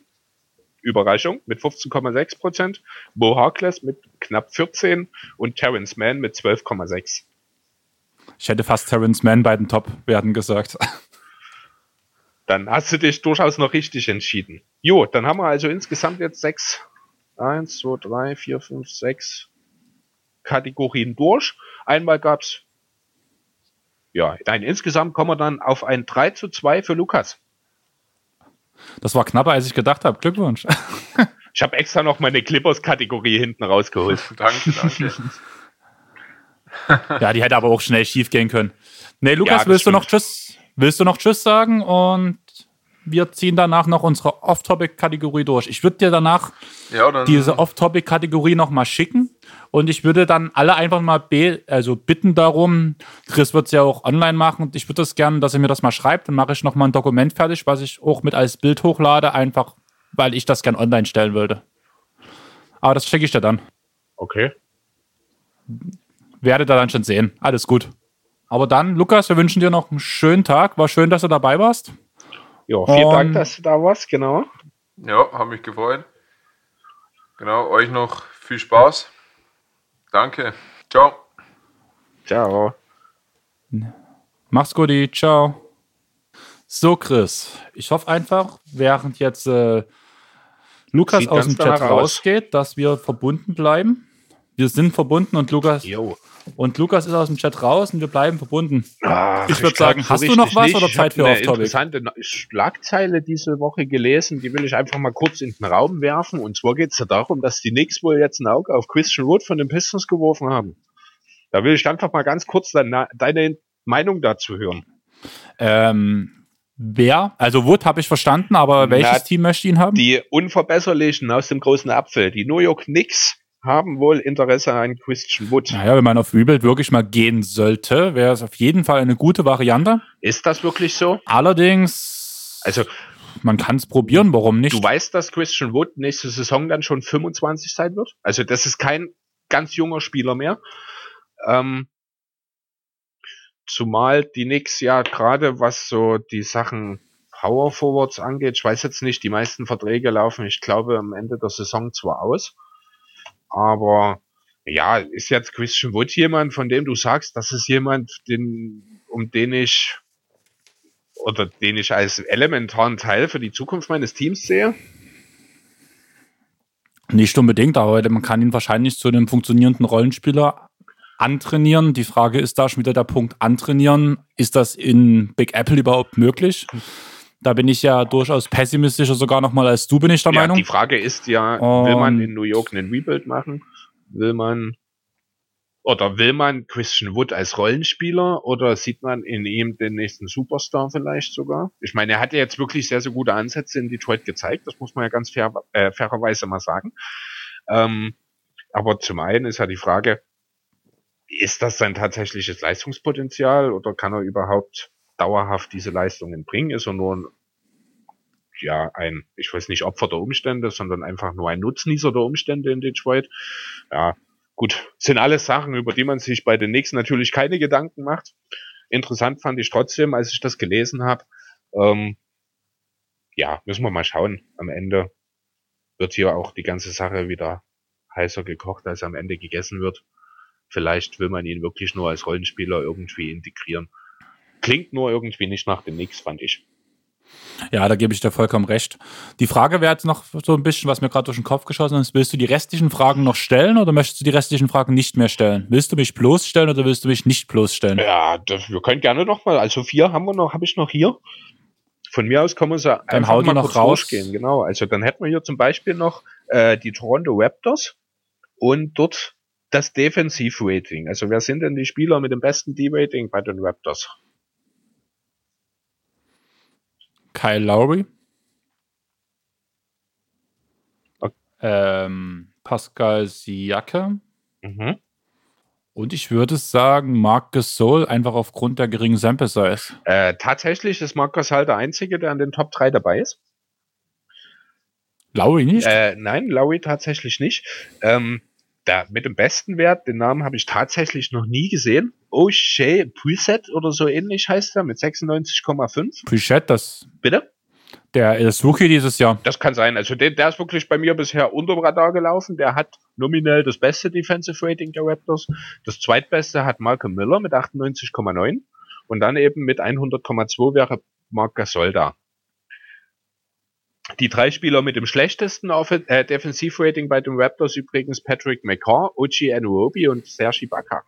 Überraschung mit 15,6 Prozent, Bo Harkless mit knapp 14 und Terrence Mann mit 12,6. Ich hätte fast Terrence Mann bei den Top-Werten gesagt. Dann hast du dich durchaus noch richtig entschieden. Jo, dann haben wir also insgesamt jetzt sechs 1, 2, 3, 4, 5, 6 Kategorien durch. Einmal gab's ja, nein, insgesamt kommen wir dann auf ein 3 zu 2 für Lukas. Das war knapper, als ich gedacht habe. Glückwunsch. ich habe extra noch meine Clippers-Kategorie hinten rausgeholt. danke, danke. ja, die hätte aber auch schnell schief gehen können. Nee, Lukas, ja, willst stimmt. du noch Tschüss? Willst du noch Tschüss sagen und wir ziehen danach noch unsere Off-Topic-Kategorie durch. Ich würde dir danach ja, diese Off-Topic-Kategorie nochmal schicken und ich würde dann alle einfach mal be also bitten darum, Chris wird es ja auch online machen und ich würde das gerne, dass er mir das mal schreibt, dann mache ich nochmal ein Dokument fertig, was ich auch mit als Bild hochlade, einfach weil ich das gern online stellen würde. Aber das schicke ich dir dann. Okay. Werdet ihr dann schon sehen. Alles gut. Aber dann, Lukas, wir wünschen dir noch einen schönen Tag. War schön, dass du dabei warst. Ja, vielen um, Dank, dass du da warst, genau. Ja, hat mich gefreut. Genau, euch noch viel Spaß. Danke. Ciao. Ciao. Mach's gut, ciao. So, Chris, ich hoffe einfach, während jetzt äh, Lukas Sieht aus dem Chat rausgeht, dass wir verbunden bleiben. Wir sind verbunden und Lukas Jo. Und Lukas ist aus dem Chat raus und wir bleiben verbunden. Ach, Ich würd glaub, sagen, hast du noch was nicht. oder Zeit für eine Off-Topic? interessante Schlagzeile diese Woche gelesen, die will ich einfach mal kurz in den Raum werfen. Und zwar geht es ja darum, dass die Knicks wohl jetzt ein Auge auf Christian Wood von den Pistons geworfen haben. Da will ich einfach mal ganz kurz deine, deine Meinung dazu hören. Ähm, wer? Also Wood habe ich verstanden, aber welches Na, Team möchte ihn haben? Die Unverbesserlichen aus dem großen Apfel, die New York Knicks, haben wohl Interesse an Christian Wood. Naja, wenn man auf Rebuild wirklich mal gehen sollte, wäre es auf jeden Fall eine gute Variante. Ist das wirklich so? Allerdings, Also, man kann es probieren, warum nicht? du weißt, dass Christian Wood nächste Saison dann schon 25 sein wird? Also, das ist kein ganz junger Spieler mehr. Ähm, zumal die Knicks ja gerade was so die Sachen Power Forwards angeht, ich weiß jetzt nicht, die meisten Verträge laufen, ich glaube, am Ende der Saison zwar aus, aber ja, ist jetzt Christian Wood jemand, von dem du sagst, das ist jemand, den, um den ich oder den ich als elementaren Teil für die Zukunft meines Teams sehe? Nicht unbedingt, aber man kann ihn wahrscheinlich zu einem funktionierenden Rollenspieler antrainieren. Die Frage ist da schon wieder der Punkt antrainieren. Ist das in Big Apple überhaupt möglich? Da bin ich ja durchaus pessimistischer sogar noch mal als du, bin ich der Ja, Meinung. die Frage ist ja, will man in New York einen Rebuild machen? Will man oder will man Christian Wood als Rollenspieler oder sieht man in ihm den nächsten Superstar vielleicht sogar? Ich meine, er hat ja jetzt wirklich sehr, sehr gute Ansätze in Detroit gezeigt, das muss man ja ganz fair, äh, fairerweise mal sagen. Ähm, aber zum einen ist ja die Frage, ist das sein tatsächliches Leistungspotenzial oder kann er überhaupt dauerhaft diese Leistungen bringen? Ist er nur ein ja, ein, ich weiß nicht, Opfer der Umstände, sondern einfach nur ein Nutznießer der Umstände in Detroit. Ja, gut, sind alles Sachen, über die man sich bei den Knicks natürlich keine Gedanken macht. Interessant fand ich trotzdem, als ich das gelesen habe. Ähm, ja, müssen wir mal schauen. Am Ende wird hier auch die ganze Sache wieder heißer gekocht, als am Ende gegessen wird. Vielleicht will man ihn wirklich nur als Rollenspieler irgendwie integrieren. Klingt nur irgendwie nicht nach den Knicks, fand ich. Ja, da gebe ich dir vollkommen recht. Die Frage wäre jetzt noch so ein bisschen, was mir gerade durch den Kopf geschossen ist. Willst du die restlichen Fragen noch stellen oder möchtest du die restlichen Fragen nicht mehr stellen? Willst du mich bloßstellen oder willst du mich nicht bloßstellen? Ja, das, wir können gerne noch mal. Also vier haben wir noch, habe ich noch hier. Von mir aus können wir sie einfach hau die mal noch kurz raus. durchgehen. Genau. Also dann hätten wir hier zum Beispiel noch äh, die Toronto Raptors und dort das Defensiv-Rating. Also wer sind denn die Spieler mit dem besten D-Rating bei den Raptors? Kyle Lowry. Okay. Ähm, Pascal Siakam. Mhm. Und ich würde sagen, Marc Gasol, einfach aufgrund der geringen Sample Size. Äh, tatsächlich ist Marcus halt der Einzige, der an den Top 3 dabei ist. Lowry nicht? Äh, nein, Lowry tatsächlich nicht. Ähm, da, mit dem besten Wert, den Namen habe ich tatsächlich noch nie gesehen. O'Shea Preset oder so ähnlich heißt er, mit 96,5. Pichet, das, Bitte? der ist Rookie dieses Jahr. Das kann sein. Also der, der ist wirklich bei mir bisher unter dem Radar gelaufen. Der hat nominell das beste Defensive Rating der Raptors. Das zweitbeste hat Malcolm Miller mit 98,9. Und dann eben mit 100,2 wäre Marc Gasol da. Die drei Spieler mit dem schlechtesten äh, Defensivrating bei den Raptors übrigens Patrick McCaw, Ochi Anuobi und Serge Ibaka.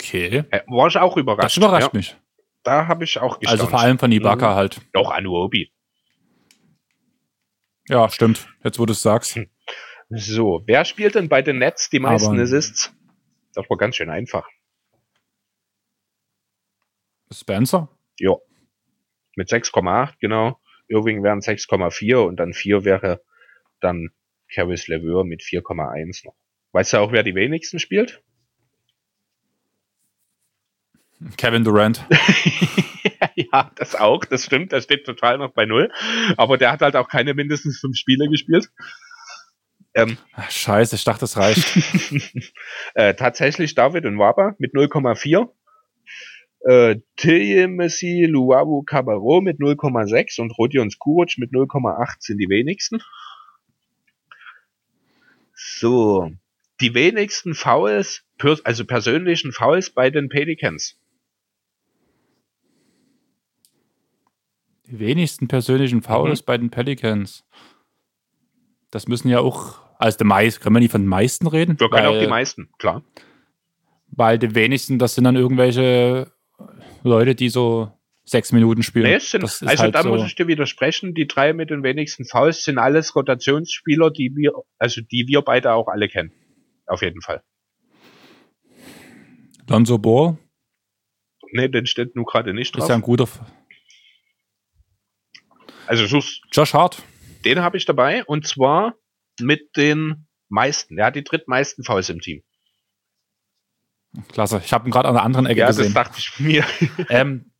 Okay. Äh, war ich auch überrascht. Das überrascht ja. mich. Da habe ich auch gestaunt. Also vor allem von Ibaka Mhm. halt. Doch, Anuobi. Ja, stimmt. Jetzt, wo du es sagst. So, wer spielt denn bei den Nets die meisten Aber- Assists? Das war ganz schön einfach. Spencer? Ja. Mit 6,8, genau. Irving wären 6,4 und dann 4 wäre dann Caris LeVeur mit 4,1 noch. Weißt du auch, wer die wenigsten spielt? Kevin Durant. ja, das auch, das stimmt, der steht total noch bei Null. Aber der hat halt auch keine mindestens fünf Spiele gespielt. Ähm, Ach, scheiße, ich dachte, das reicht. äh, tatsächlich David und Waba mit 0,4. Äh, Tilje Messi, Luavu Cabarro mit 0,6 und Rodion Skuroc mit 0,8 sind die wenigsten. So, die wenigsten Fouls, also persönlichen Fouls bei den Pelicans. Die wenigsten persönlichen Fouls mhm. bei den Pelicans. Das müssen ja auch, also der meist, können wir nicht von den meisten reden? Wir können auch die meisten, klar. Weil die wenigsten, das sind dann irgendwelche Leute, die so sechs Minuten spielen. Nee, sind, also halt da so muss ich dir widersprechen, die drei mit den wenigsten Fouls sind alles Rotationsspieler, die wir, also die wir beide auch alle kennen. Auf jeden Fall. Lonzo Ball? Nee, den steht nur gerade nicht drauf. Ist ja ein guter. Also such's. Josh Hart. Den habe ich dabei und zwar mit den meisten. Er hat die drittmeisten Fouls im Team. Klasse. Ich habe ihn gerade an der anderen Ecke ja, gesehen. Ja, das dachte ich mir. ähm,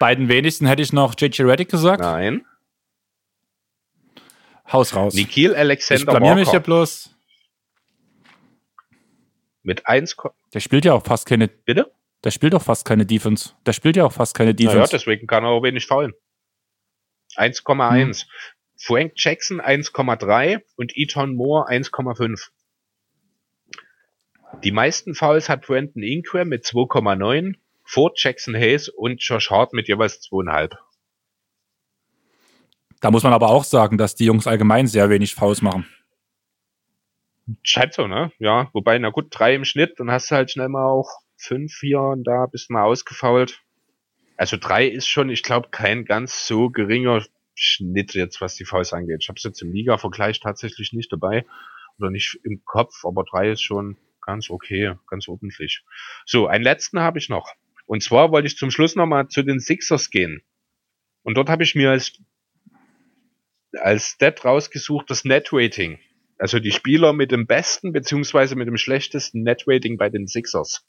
bei den wenigsten hätte ich noch JJ Reddick gesagt. Nein. Haus raus. Nikhil Alexander Ich blamier mich ja bloß. Mit 1. Der spielt ja auch fast keine. Bitte? Der spielt auch fast keine Defense. Der spielt ja auch fast keine Defense. Ja, deswegen kann er auch wenig faulen. 1,1. Hm. Frank Jackson 1,3 und Eton Moore 1,5. Die meisten Fouls hat Brandon Ingram mit 2,9, vor Jackson Hayes und Josh Hart mit jeweils 2,5. Da muss man aber auch sagen, dass die Jungs allgemein sehr wenig Fouls machen. Scheint so, ne? Ja, wobei, na gut, drei im Schnitt, dann hast du halt schnell mal auch fünf, vier und da bist du mal ausgefault. Also drei ist schon, ich glaube, kein ganz so geringer Schnitt jetzt, was die Fouls angeht. Ich habe es jetzt im Liga-Vergleich tatsächlich nicht dabei oder nicht im Kopf, aber drei ist schon ganz okay, ganz ordentlich. So, einen letzten habe ich noch. Und zwar wollte ich zum Schluss nochmal zu den Sixers gehen. Und dort habe ich mir als, als Stat rausgesucht das Net-Rating. Also die Spieler mit dem besten beziehungsweise mit dem schlechtesten Net-Rating bei den Sixers.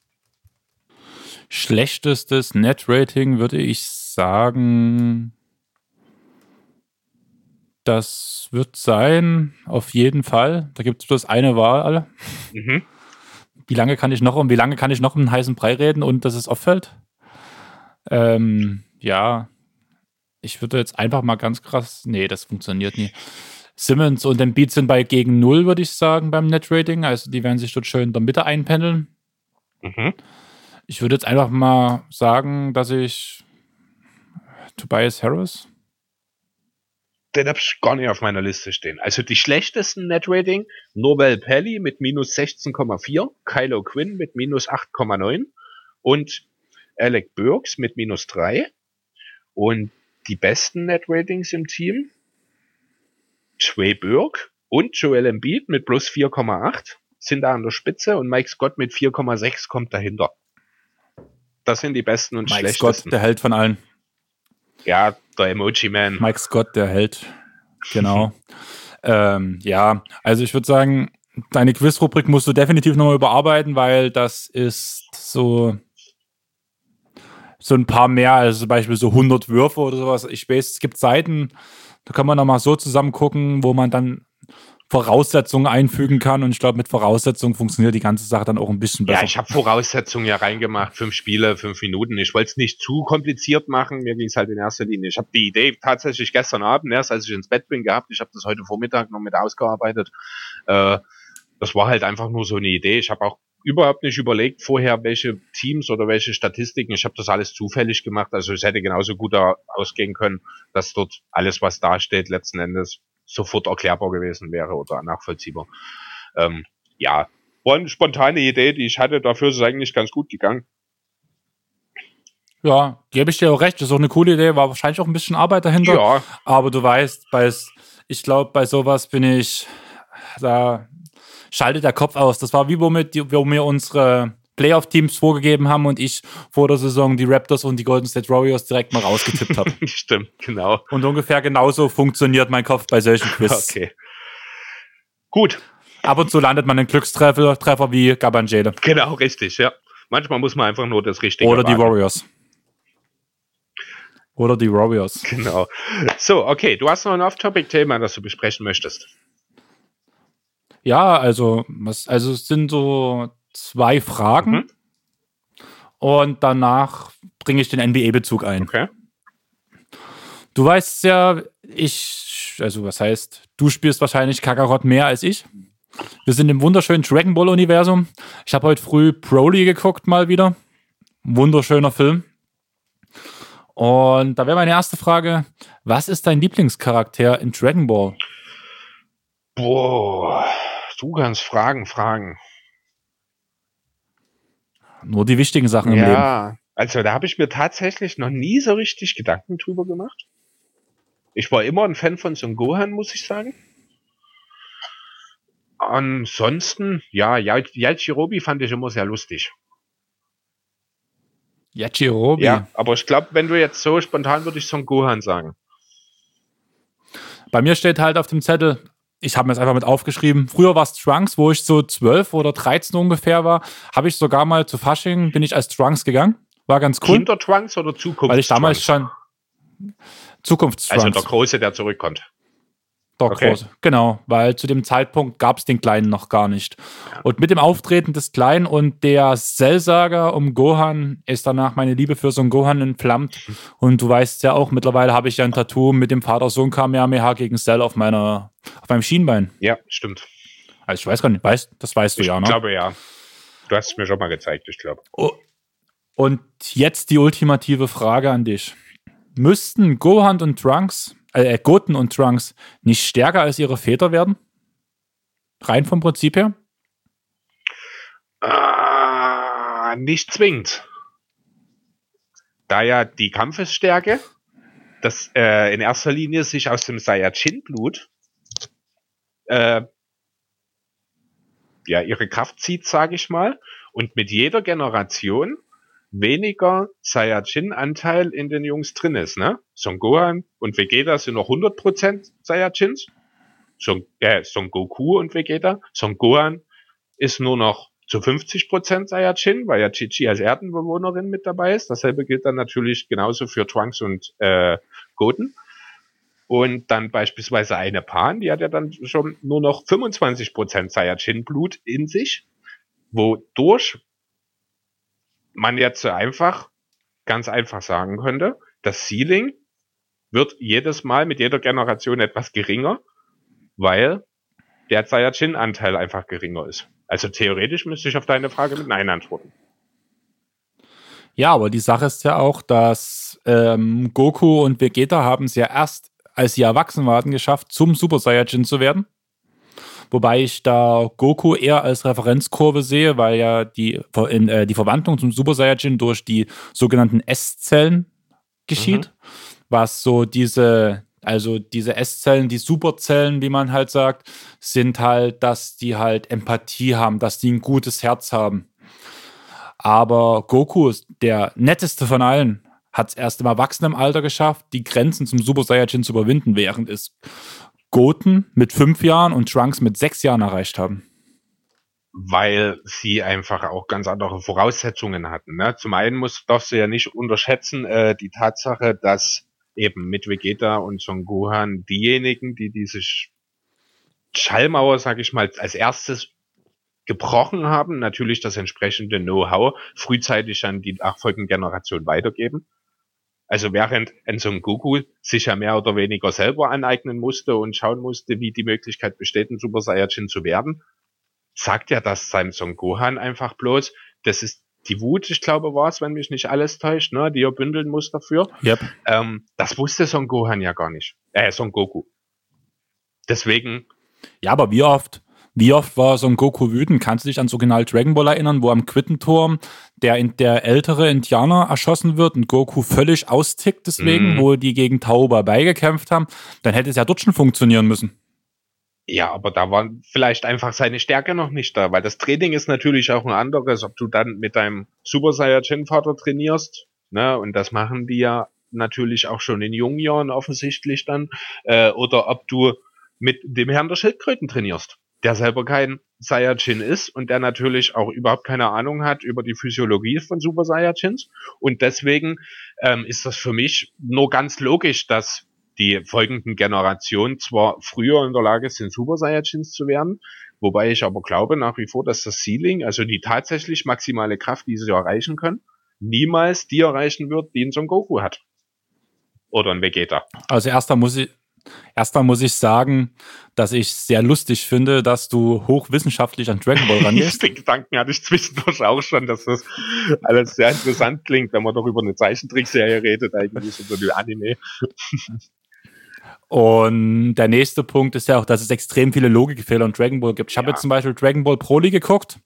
Schlechtestes Net-Rating würde ich sagen, das wird sein, auf jeden Fall. Da gibt es bloß eine Wahl. Mhm wie lange kann ich noch um wie lange kann ich noch einen heißen Brei reden und dass es auffällt? Ähm, ja, ich würde jetzt einfach mal ganz krass, nee, das funktioniert nie. Simmons und Embiid sind bei gegen null, würde ich sagen, beim Net-Rating. Also die werden sich dort schön in der Mitte einpendeln. Mhm. Ich würde jetzt einfach mal sagen, dass ich Tobias Harris den habe ich gar nicht auf meiner Liste stehen. Also die schlechtesten Net-Rating, Nobel Pelly mit minus 16,4, Kylo Quinn mit minus 8,9 und Alec Burks mit minus 3. Und die besten Net-Ratings im Team, Trey Burke und Joel Embiid mit plus 4,8 sind da an der Spitze und Mike Scott mit 4,6 kommt dahinter. Das sind die besten und Mike schlechtesten. Scott, der Held von allen. Ja, der Emoji Man. Mike Scott, der Held. Genau. ähm, ja, also ich würde sagen, deine Quiz-Rubrik musst du definitiv nochmal überarbeiten, weil das ist so so ein paar mehr, also zum Beispiel so 100 Würfe oder sowas. Ich weiß, es gibt Seiten, da kann man nochmal so zusammen gucken, wo man dann Voraussetzungen einfügen kann. Und ich glaube, mit Voraussetzungen funktioniert die ganze Sache dann auch ein bisschen besser. Ja, ich habe Voraussetzungen ja reingemacht. Fünf Spiele, fünf Minuten. Ich wollte es nicht zu kompliziert machen. Mir ging es halt in erster Linie. Ich habe die Idee tatsächlich gestern Abend, erst als ich ins Bett bin, gehabt. Ich habe das heute Vormittag noch mit ausgearbeitet. Äh, das war halt einfach nur so eine Idee. Ich habe auch überhaupt nicht überlegt vorher, welche Teams oder welche Statistiken. Ich habe das alles zufällig gemacht. Also es hätte genauso gut ausgehen können, dass dort alles, was da steht, letzten Endes sofort erklärbar gewesen wäre oder nachvollziehbar. Ähm, ja, war eine spontane Idee, die ich hatte. Dafür ist es eigentlich ganz gut gegangen. Ja, gebe ich dir auch recht. Das ist auch eine coole Idee. War wahrscheinlich auch ein bisschen Arbeit dahinter. Ja. Aber du weißt, bei, ich glaube, bei sowas bin ich, da schaltet der Kopf aus. Das war wie womit, wo wir unsere Playoff-Teams vorgegeben haben und ich vor der Saison die Raptors und die Golden State Warriors direkt mal rausgetippt habe. Stimmt, genau. Und ungefähr genauso funktioniert mein Kopf bei solchen Quiz. Okay. Gut. Ab und zu landet man einen Glückstreffer Treffer wie Gabanjede. Genau, richtig, ja. Manchmal muss man einfach nur das Richtige Oder die Warriors. Oder die Warriors. Genau. So, okay, du hast noch ein Off-Topic-Thema, das du besprechen möchtest. Ja, also, was, also es sind so zwei Fragen. Mhm. Und danach bringe ich den NBA-Bezug ein. Okay. Du weißt ja, ich, also was heißt, du spielst wahrscheinlich Kakarot mehr als ich. Wir sind im wunderschönen Dragon Ball Universum. Ich habe heute früh Broly geguckt mal wieder. Wunderschöner Film. Und da wäre meine erste Frage: Was ist dein Lieblingscharakter in Dragon Ball? Boah, du kannst Fragen fragen. Nur die wichtigen Sachen im Leben. Ja, also da habe ich mir tatsächlich noch nie so richtig Gedanken drüber gemacht. Ich war immer ein Fan von Son Gohan, muss ich sagen. Ansonsten, ja, Ya- Yajirobe fand ich immer sehr lustig. Yajirobe. Ja, aber ich glaube, wenn du jetzt so spontan würde ich Son Gohan sagen. Bei mir steht halt auf dem Zettel, ich habe mir das einfach mit aufgeschrieben. Früher war es Trunks, wo ich so 12 oder 13 ungefähr war, habe ich sogar mal zu Fasching, bin ich als Trunks gegangen. War ganz cool, Kindertrunks oder Zukunft? weil ich damals schon Zukunftstrunks. Also der Große, der zurückkommt. Der Okay. Genau, weil zu dem Zeitpunkt gab es den Kleinen noch gar nicht. Und mit dem Auftreten des Kleinen und der Cell-Saga um Gohan ist danach meine Liebe für Son Gohan entflammt. Und du weißt ja auch, mittlerweile habe ich ja ein Tattoo mit dem Vater-Sohn Kamehameha gegen Cell auf meiner, auf meinem Schienbein. Ja, stimmt. Also ich weiß gar nicht, weißt, das weißt du Ich ja, ne? glaube ja. Du hast es mir schon mal gezeigt, ich glaube. Oh. Und jetzt die ultimative Frage an dich. Müssten Gohan und Trunks, äh, Goten und Trunks nicht stärker als ihre Väter werden? Rein vom Prinzip her? Ah, nicht zwingend. Da ja die Kampfesstärke, das äh, in erster Linie sich aus dem Saiyajin-Blut äh, ja ihre Kraft zieht, sage ich mal, und mit jeder Generation weniger Saiyajin-Anteil in den Jungs drin ist. Ne? Son Gohan und Vegeta sind noch 100% Saiyajins. Son, äh, Son Goku und Vegeta. Son Gohan ist nur noch zu 50% Saiyajin, weil ja Chi-Chi als Erdenbewohnerin mit dabei ist. Dasselbe gilt dann natürlich genauso für Trunks und äh, Goten. Und dann beispielsweise eine Pan, die hat ja dann schon nur noch 25% Saiyajin-Blut in sich, wodurch man jetzt so einfach, ganz einfach sagen könnte, das Ceiling wird jedes Mal mit jeder Generation etwas geringer, weil der Saiyajin-Anteil einfach geringer ist. Also theoretisch müsste ich auf deine Frage mit Nein antworten. Ja, aber die Sache ist ja auch, dass ähm, Goku und Vegeta haben es ja erst, als sie erwachsen waren, geschafft, zum Super Saiyajin zu werden. Wobei ich da Goku eher als Referenzkurve sehe, weil ja die, in, äh, die Verwandlung zum Super Saiyajin durch die sogenannten S-Zellen geschieht. Was so diese, also diese S-Zellen, die Superzellen, wie man halt sagt, sind halt, dass die halt Empathie haben, dass die ein gutes Herz haben. Aber Goku ist der netteste von allen. Hat es erst im Erwachsenenalter geschafft, die Grenzen zum Super Saiyajin zu überwinden, während es Goten mit fünf Jahren und Trunks mit sechs Jahren erreicht haben. weil sie einfach auch ganz andere Voraussetzungen hatten. Ne? Zum einen muss, darfst du ja nicht unterschätzen äh, die Tatsache, dass eben mit Vegeta und Son Gohan diejenigen, die diese Sch- Schallmauer, sag ich mal, als erstes gebrochen haben, natürlich das entsprechende Know-how frühzeitig an die nachfolgende Generation weitergeben. Also während ein Son Goku sich ja mehr oder weniger selber aneignen musste und schauen musste, wie die Möglichkeit besteht, ein Super Saiyajin zu werden, sagt ja das seinem Son Gohan einfach bloß, das ist die Wut, ich glaube, war es, wenn mich nicht alles täuscht, ne, die er bündeln muss dafür. Yep. Ähm, das wusste Son Gohan ja gar nicht. Äh, Son Goku. Deswegen, Ja, aber wie oft, wie oft war Son Goku wütend? Kannst du dich an das Original Dragon Ball erinnern, wo am Quittenturm der, der ältere Indianer erschossen wird und Goku völlig austickt deswegen, Mhm. wo die gegen Tauba beigekämpft haben? Dann hätte es ja dort schon funktionieren müssen. ja, aber da war vielleicht einfach seine Stärke noch nicht da, weil das Training ist natürlich auch ein anderes, ob du dann mit deinem Super Saiyajin Vater trainierst, ne, und das machen die ja natürlich auch schon in jungen Jahren offensichtlich dann, äh, oder ob du mit dem Herrn der Schildkröten trainierst, der selber kein Saiyajin ist und der natürlich auch überhaupt keine Ahnung hat über die Physiologie von Super Saiyajins und deswegen ähm, ist das für mich nur ganz logisch, dass die folgenden Generationen zwar früher in der Lage sind, Super Saiyajins zu werden, wobei ich aber glaube nach wie vor, dass das Ceiling, also die tatsächlich maximale Kraft, die sie erreichen können, niemals die erreichen wird, die ein Son Goku hat. Oder ein Vegeta. Also erster muss ich, Erstmal muss ich sagen, dass ich sehr lustig finde, dass du hochwissenschaftlich an Dragon Ball rangehst. Den Gedanken hatte ich zwischendurch auch schon, dass das alles sehr interessant klingt, wenn man doch über eine Zeichentrickserie redet, eigentlich über die Anime. Und der nächste Punkt ist ja auch, dass es extrem viele Logikfehler in Dragon Ball gibt. Ich habe jetzt zum Beispiel Dragon Ball Broly geguckt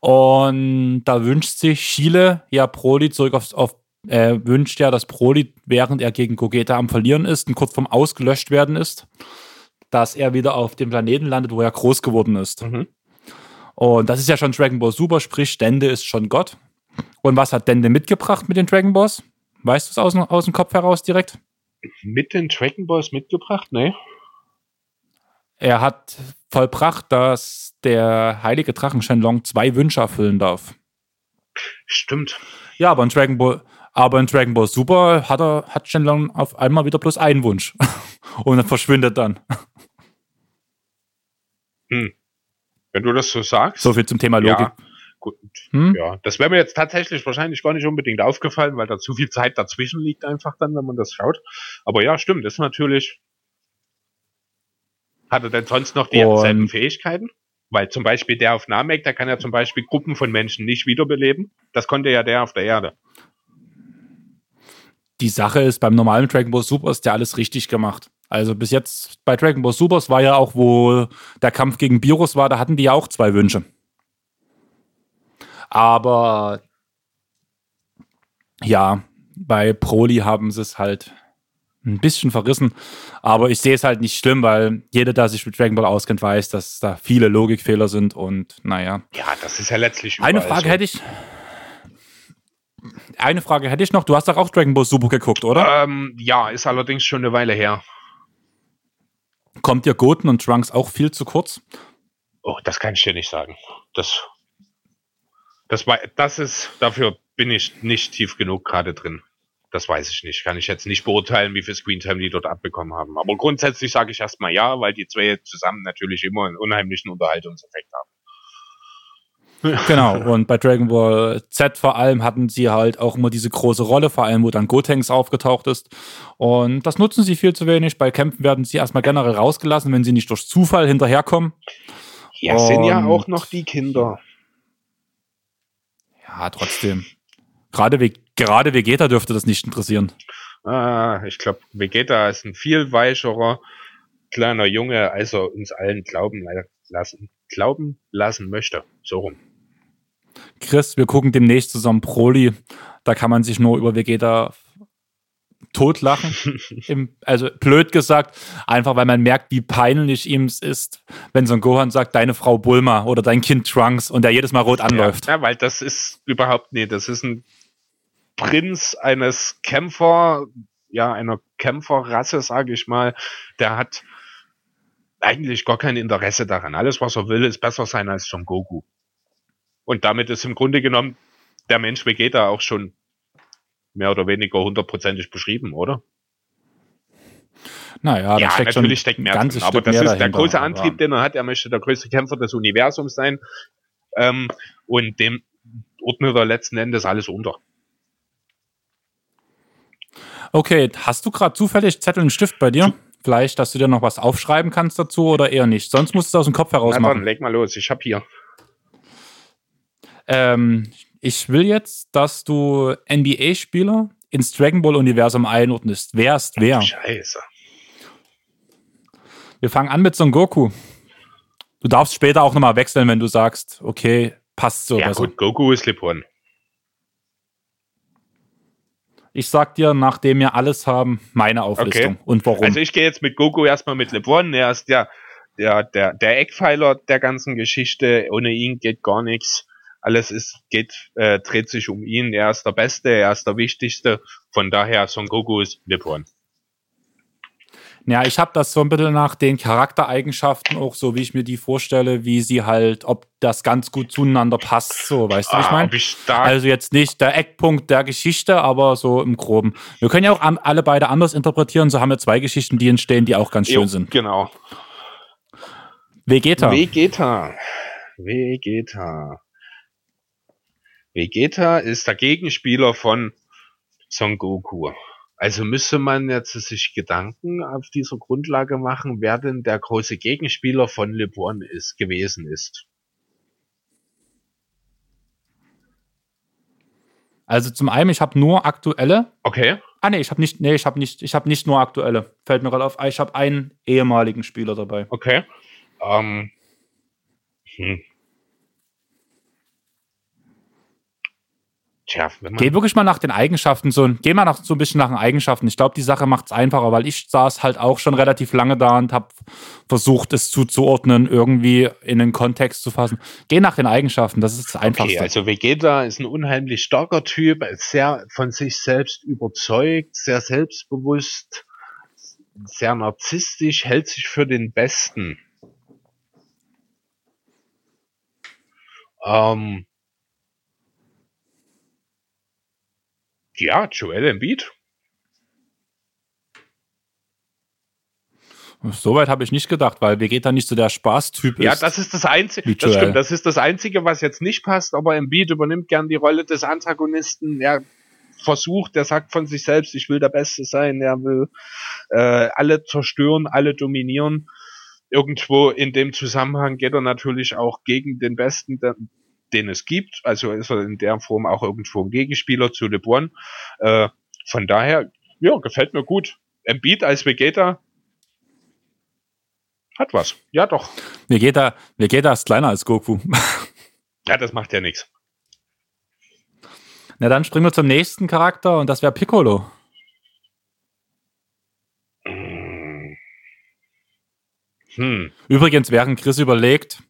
und da wünscht sich Chile ja Broly zurück auf, auf äh, wünscht ja, dass Broly, während er gegen Gogeta am Verlieren ist und kurz vorm Ausgelöscht werden ist, dass er wieder auf dem Planeten landet, wo er groß geworden ist. Mhm. Und das ist ja schon Dragon Ball Super, sprich, Dende ist schon Gott. Und was hat Dende mitgebracht mit den Dragon Balls? Weißt du es aus, aus dem Kopf heraus direkt? Mit den Dragon Balls mitgebracht? Nee. Er hat vollbracht, dass der heilige Drachen Shenlong zwei Wünsche erfüllen darf. Stimmt. Ja, aber in Dragon Ball, aber in Dragon Ball Super hat er hat Shenlong auf einmal wieder bloß einen Wunsch. Und dann verschwindet dann. Hm. Wenn du das so sagst. So viel zum Thema Logik. Ja, gut. Hm? Ja, das wäre mir jetzt tatsächlich wahrscheinlich gar nicht unbedingt aufgefallen, weil da zu viel Zeit dazwischen liegt einfach dann, wenn man das schaut. Aber ja, stimmt, das ist natürlich. Hat er denn sonst noch dieselben Fähigkeiten? Weil zum Beispiel der auf Namek, der kann ja zum Beispiel Gruppen von Menschen nicht wiederbeleben. Das konnte ja der auf der Erde die Sache ist, beim normalen Dragon Ball Super ist ja alles richtig gemacht. Also bis jetzt bei Dragon Ball Super war ja auch, wo der Kampf gegen Virus war, da hatten die ja auch zwei Wünsche. Aber ja, bei Broly haben sie es halt ein bisschen verrissen. Aber ich sehe es halt nicht schlimm, weil jeder, der sich mit Dragon Ball auskennt, weiß, dass da viele Logikfehler sind und naja. Ja, das ist ja letztlich. Eine Frage so. hätte ich eine Frage hätte ich noch. Du hast doch auch Dragon Ball Super geguckt, oder? Ähm, ja, ist allerdings schon eine Weile her. Kommt dir Goten und Trunks auch viel zu kurz? Oh, das kann ich dir nicht sagen. Das, das das ist, dafür bin ich nicht tief genug gerade drin. Das weiß ich nicht. Kann ich jetzt nicht beurteilen, wie viel Screentime die dort abbekommen haben. Aber grundsätzlich sage ich erstmal ja, weil die zwei zusammen natürlich immer einen unheimlichen Unterhaltungseffekt haben. Genau, und bei Dragon Ball Z vor allem hatten sie halt auch immer diese große Rolle, vor allem wo dann Gotenks aufgetaucht ist. Und das nutzen sie viel zu wenig. Bei Kämpfen werden sie erstmal generell rausgelassen, wenn sie nicht durch Zufall hinterherkommen. Ja, und sind ja auch noch die Kinder. Ja, trotzdem. Gerade, gerade Vegeta dürfte das nicht interessieren. Ah, ich glaube, Vegeta ist ein viel weicherer kleiner Junge, als er uns allen glauben lassen, glauben lassen möchte. So rum. Chris, wir gucken demnächst zusammen Broly. Da kann man sich nur über Vegeta totlachen. Im, also blöd gesagt, einfach weil man merkt, wie peinlich ihm es ist, wenn so ein Gohan sagt, deine Frau Bulma oder dein Kind Trunks und der jedes Mal rot anläuft. Ja, ja weil das ist überhaupt nicht, das ist ein Prinz eines Kämpfer, ja, einer Kämpferrasse, sage ich mal, der hat eigentlich gar kein Interesse daran. Alles, was er will, ist besser sein als Son Goku. Und damit ist im Grunde genommen der Mensch Vegeta auch schon mehr oder weniger hundertprozentig beschrieben, oder? Naja, ja, steckt natürlich steckt mehr drin, aber das ist dahinter, der große Antrieb, den er hat. Er möchte der größte Kämpfer des Universums sein. Ähm, und dem ordnet er letzten Endes alles unter. Okay, hast du gerade zufällig Zettel und Stift bei dir? Vielleicht, dass du dir noch was aufschreiben kannst dazu oder eher nicht. Sonst musst du es aus dem Kopf heraus Na machen. Dann leg mal los, ich hab hier. Ähm, ich will jetzt, dass du NBA-Spieler ins Dragon Ball-Universum einordnest. Wer ist wer? Scheiße. Wir fangen an mit Son Goku. Du darfst später auch nochmal wechseln, wenn du sagst, okay, passt so. Ja, gut, Goku ist Lipon. Ich sag dir, nachdem wir alles haben, meine Auflistung okay. und warum. Also ich gehe jetzt mit Goku erstmal mit LeBron. Er ist der, der, der, der Eckpfeiler der ganzen Geschichte. Ohne ihn geht gar nichts. Alles ist, geht, äh, dreht sich um ihn. Er ist der Beste, er ist der Wichtigste. Von daher, Son Goku ist LeBron. Ja, ich habe das so ein bisschen nach den Charaktereigenschaften auch so, wie ich mir die vorstelle, wie sie halt, ob das ganz gut zueinander passt, so, weißt du, wie ich ah, meine? Also jetzt nicht der Eckpunkt der Geschichte, aber so im Groben. Wir können ja auch alle beide anders interpretieren, so haben wir zwei Geschichten, die entstehen, die auch ganz schön jo, sind. Genau. Vegeta. Vegeta. Vegeta. Vegeta ist der Gegenspieler von Son Goku. Also müsste man jetzt sich Gedanken auf dieser Grundlage machen, wer denn der große Gegenspieler von LeBron ist, gewesen ist. Also zum einen, ich habe nur aktuelle. Okay. Ah nee, ich habe nicht, nee, ich habe nicht, ich habe nicht nur aktuelle. Fällt mir gerade auf. Ich habe einen ehemaligen Spieler dabei. Okay. Ähm, hm. Tja, Geh wirklich mal nach den Eigenschaften, so, geh mal nach, so ein bisschen nach den Eigenschaften. Ich glaube, die Sache macht es einfacher, weil ich saß halt auch schon relativ lange da und habe versucht, es zuzuordnen, irgendwie in den Kontext zu fassen. Geh nach den Eigenschaften, das ist das Einfachste. Okay, also Vegeta ist ein unheimlich starker Typ, sehr von sich selbst überzeugt, sehr selbstbewusst, sehr narzisstisch, hält sich für den Besten. Ähm, Ja, Joel Embiid. Soweit habe ich nicht gedacht, weil Vegeta nicht so der Spaßtyp ist. Ja, das ist das Einzige. Das stimmt, das ist das Einzige, was jetzt nicht passt, aber Embiid übernimmt gern die Rolle des Antagonisten. Er versucht, der sagt von sich selbst, ich will der Beste sein, er will äh, alle zerstören, alle dominieren. Irgendwo in dem Zusammenhang geht er natürlich auch gegen den Besten, den es gibt. Also ist er in der Form auch irgendwo ein Gegenspieler zu LeBron. Äh, von daher, ja, gefällt mir gut. Embiid als Vegeta hat was. Ja, doch. Vegeta, Vegeta ist kleiner als Goku. ja, das macht ja nichts. Na, dann springen wir zum nächsten Charakter und das wäre Piccolo. Hm. Übrigens, während Chris überlegt,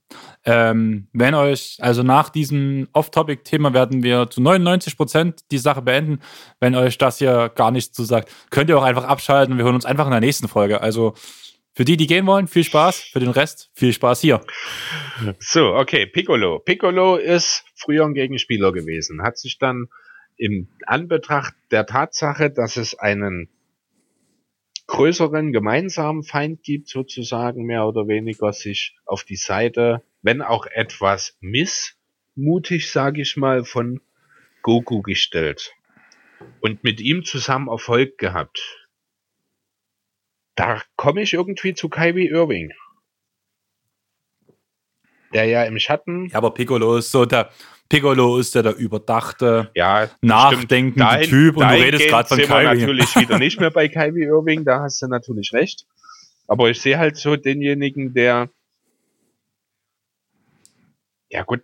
ähm, wenn euch, also nach diesem Off-Topic-Thema werden wir zu 99 Prozent die Sache beenden. Wenn euch das hier gar nichts zusagt, könnt ihr auch einfach abschalten. Wir hören uns einfach in der nächsten Folge. Also für die, die gehen wollen, viel Spaß. Für den Rest, viel Spaß hier. So, okay, Piccolo. Piccolo ist früher ein Gegenspieler gewesen, hat sich dann im Anbetracht der Tatsache, dass es einen größeren gemeinsamen Feind gibt, sozusagen mehr oder weniger sich auf die Seite wenn auch etwas missmutig, sage ich mal, von Goku gestellt und mit ihm zusammen Erfolg gehabt. Da komme ich irgendwie zu Kyrie Irving. Der ja im Schatten. Ja, aber Piccolo ist so der, Piccolo ist ja der überdachte, ja, nachdenkende dahin, Typ und du redest gerade von Kyrie. natürlich wieder nicht mehr bei Kyrie Irving, da hast du natürlich recht. Aber ich sehe halt so denjenigen, der ja gut,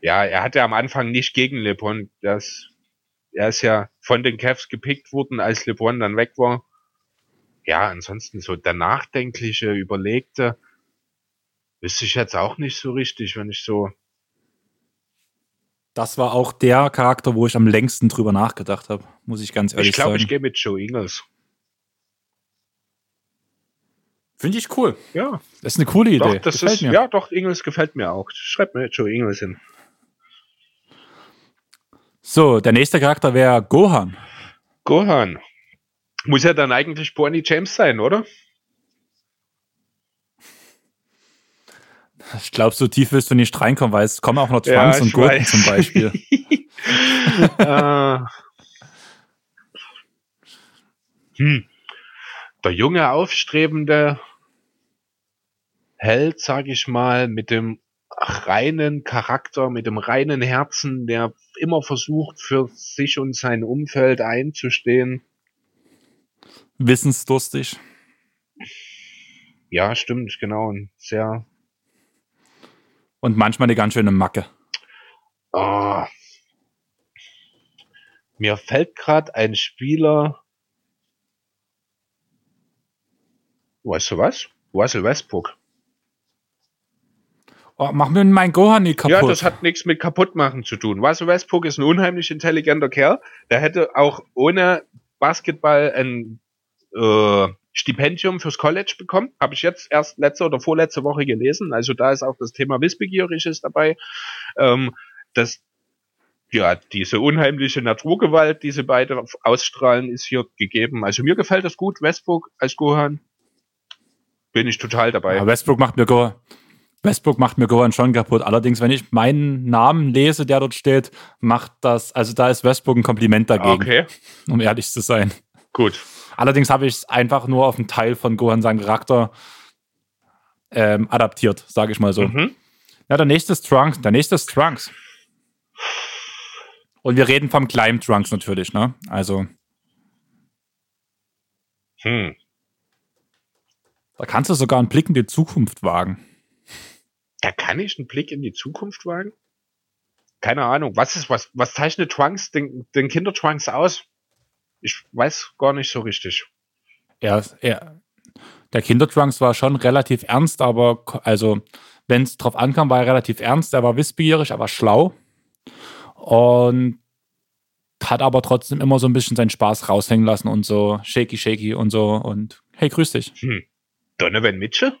ja, er hatte am Anfang nicht gegen LeBron. Das, er ist ja von den Cavs gepickt worden, als LeBron dann weg war. Ja, ansonsten so der nachdenkliche, überlegte, wüsste ich jetzt auch nicht so richtig, wenn ich so. Das war auch der Charakter, wo ich am längsten drüber nachgedacht habe, muss ich ganz ehrlich ich glaub, sagen. Ich glaube, ich gehe mit Joe Ingles. Finde ich cool. Ja. Das ist eine coole Idee. Doch, das ist, mir. Ja, doch, Ingels gefällt mir auch. Schreib mir Joe Ingels hin. So, der nächste Charakter wäre Gohan. Gohan. Muss ja dann eigentlich Bonnie James sein, oder? Ich glaube, so tief wirst du nicht reinkommen, weil es kommen auch noch Trunks ja, und Gurken weiß. zum Beispiel. uh. hm der junge, aufstrebende Held, sag ich mal, mit dem reinen Charakter, mit dem reinen Herzen, der immer versucht, für sich und sein Umfeld einzustehen. Wissensdurstig. Ja, stimmt, genau. Und sehr. Und manchmal eine ganz schöne Macke. Oh. Mir fällt gerade ein Spieler Weißt du was? Russell Westbrook. Oh, mach mir meinen Gohan nicht kaputt. Ja, das hat nichts mit kaputt machen zu tun. Russell Westbrook ist ein unheimlich intelligenter Kerl. Der hätte auch ohne Basketball ein äh, Stipendium fürs College bekommen. Habe ich jetzt erst letzte oder vorletzte Woche gelesen. Also da ist auch das Thema Wissbegieriges dabei. Ähm, das ja, diese unheimliche Naturgewalt, die sie beide ausstrahlen, ist hier gegeben. Also mir gefällt das gut, Westbrook als Gohan bin ich total dabei. Ja, Westbrook macht mir Go Westbrook macht mir Gohan schon kaputt. Allerdings, wenn ich meinen Namen lese, der dort steht, macht das, also da ist Westbrook ein Kompliment dagegen. Okay. Um ehrlich zu sein. Gut. Allerdings habe ich es einfach nur auf einen Teil von Gohan seinen Charakter ähm, adaptiert, sage ich mal so. Mhm. Ja, der nächste ist Trunks. Der nächste ist Trunks. Und wir reden vom kleinen Trunks natürlich, ne? Also. Hm. Da kannst du sogar einen Blick in die Zukunft wagen. Da kann ich einen Blick in die Zukunft wagen? Keine Ahnung. Was ist, was, was zeichnet Trunks, den, den Kinder-Trunks aus? Ich weiß gar nicht so richtig. Er, er, der Kinder-Trunks war schon relativ ernst, aber also, wenn es drauf ankam, war er relativ ernst. Er war wissbegierig, er war schlau und hat aber trotzdem immer so ein bisschen seinen Spaß raushängen lassen und so shaky, shaky und so und hey, grüß dich. Hm. Donovan Mitchell?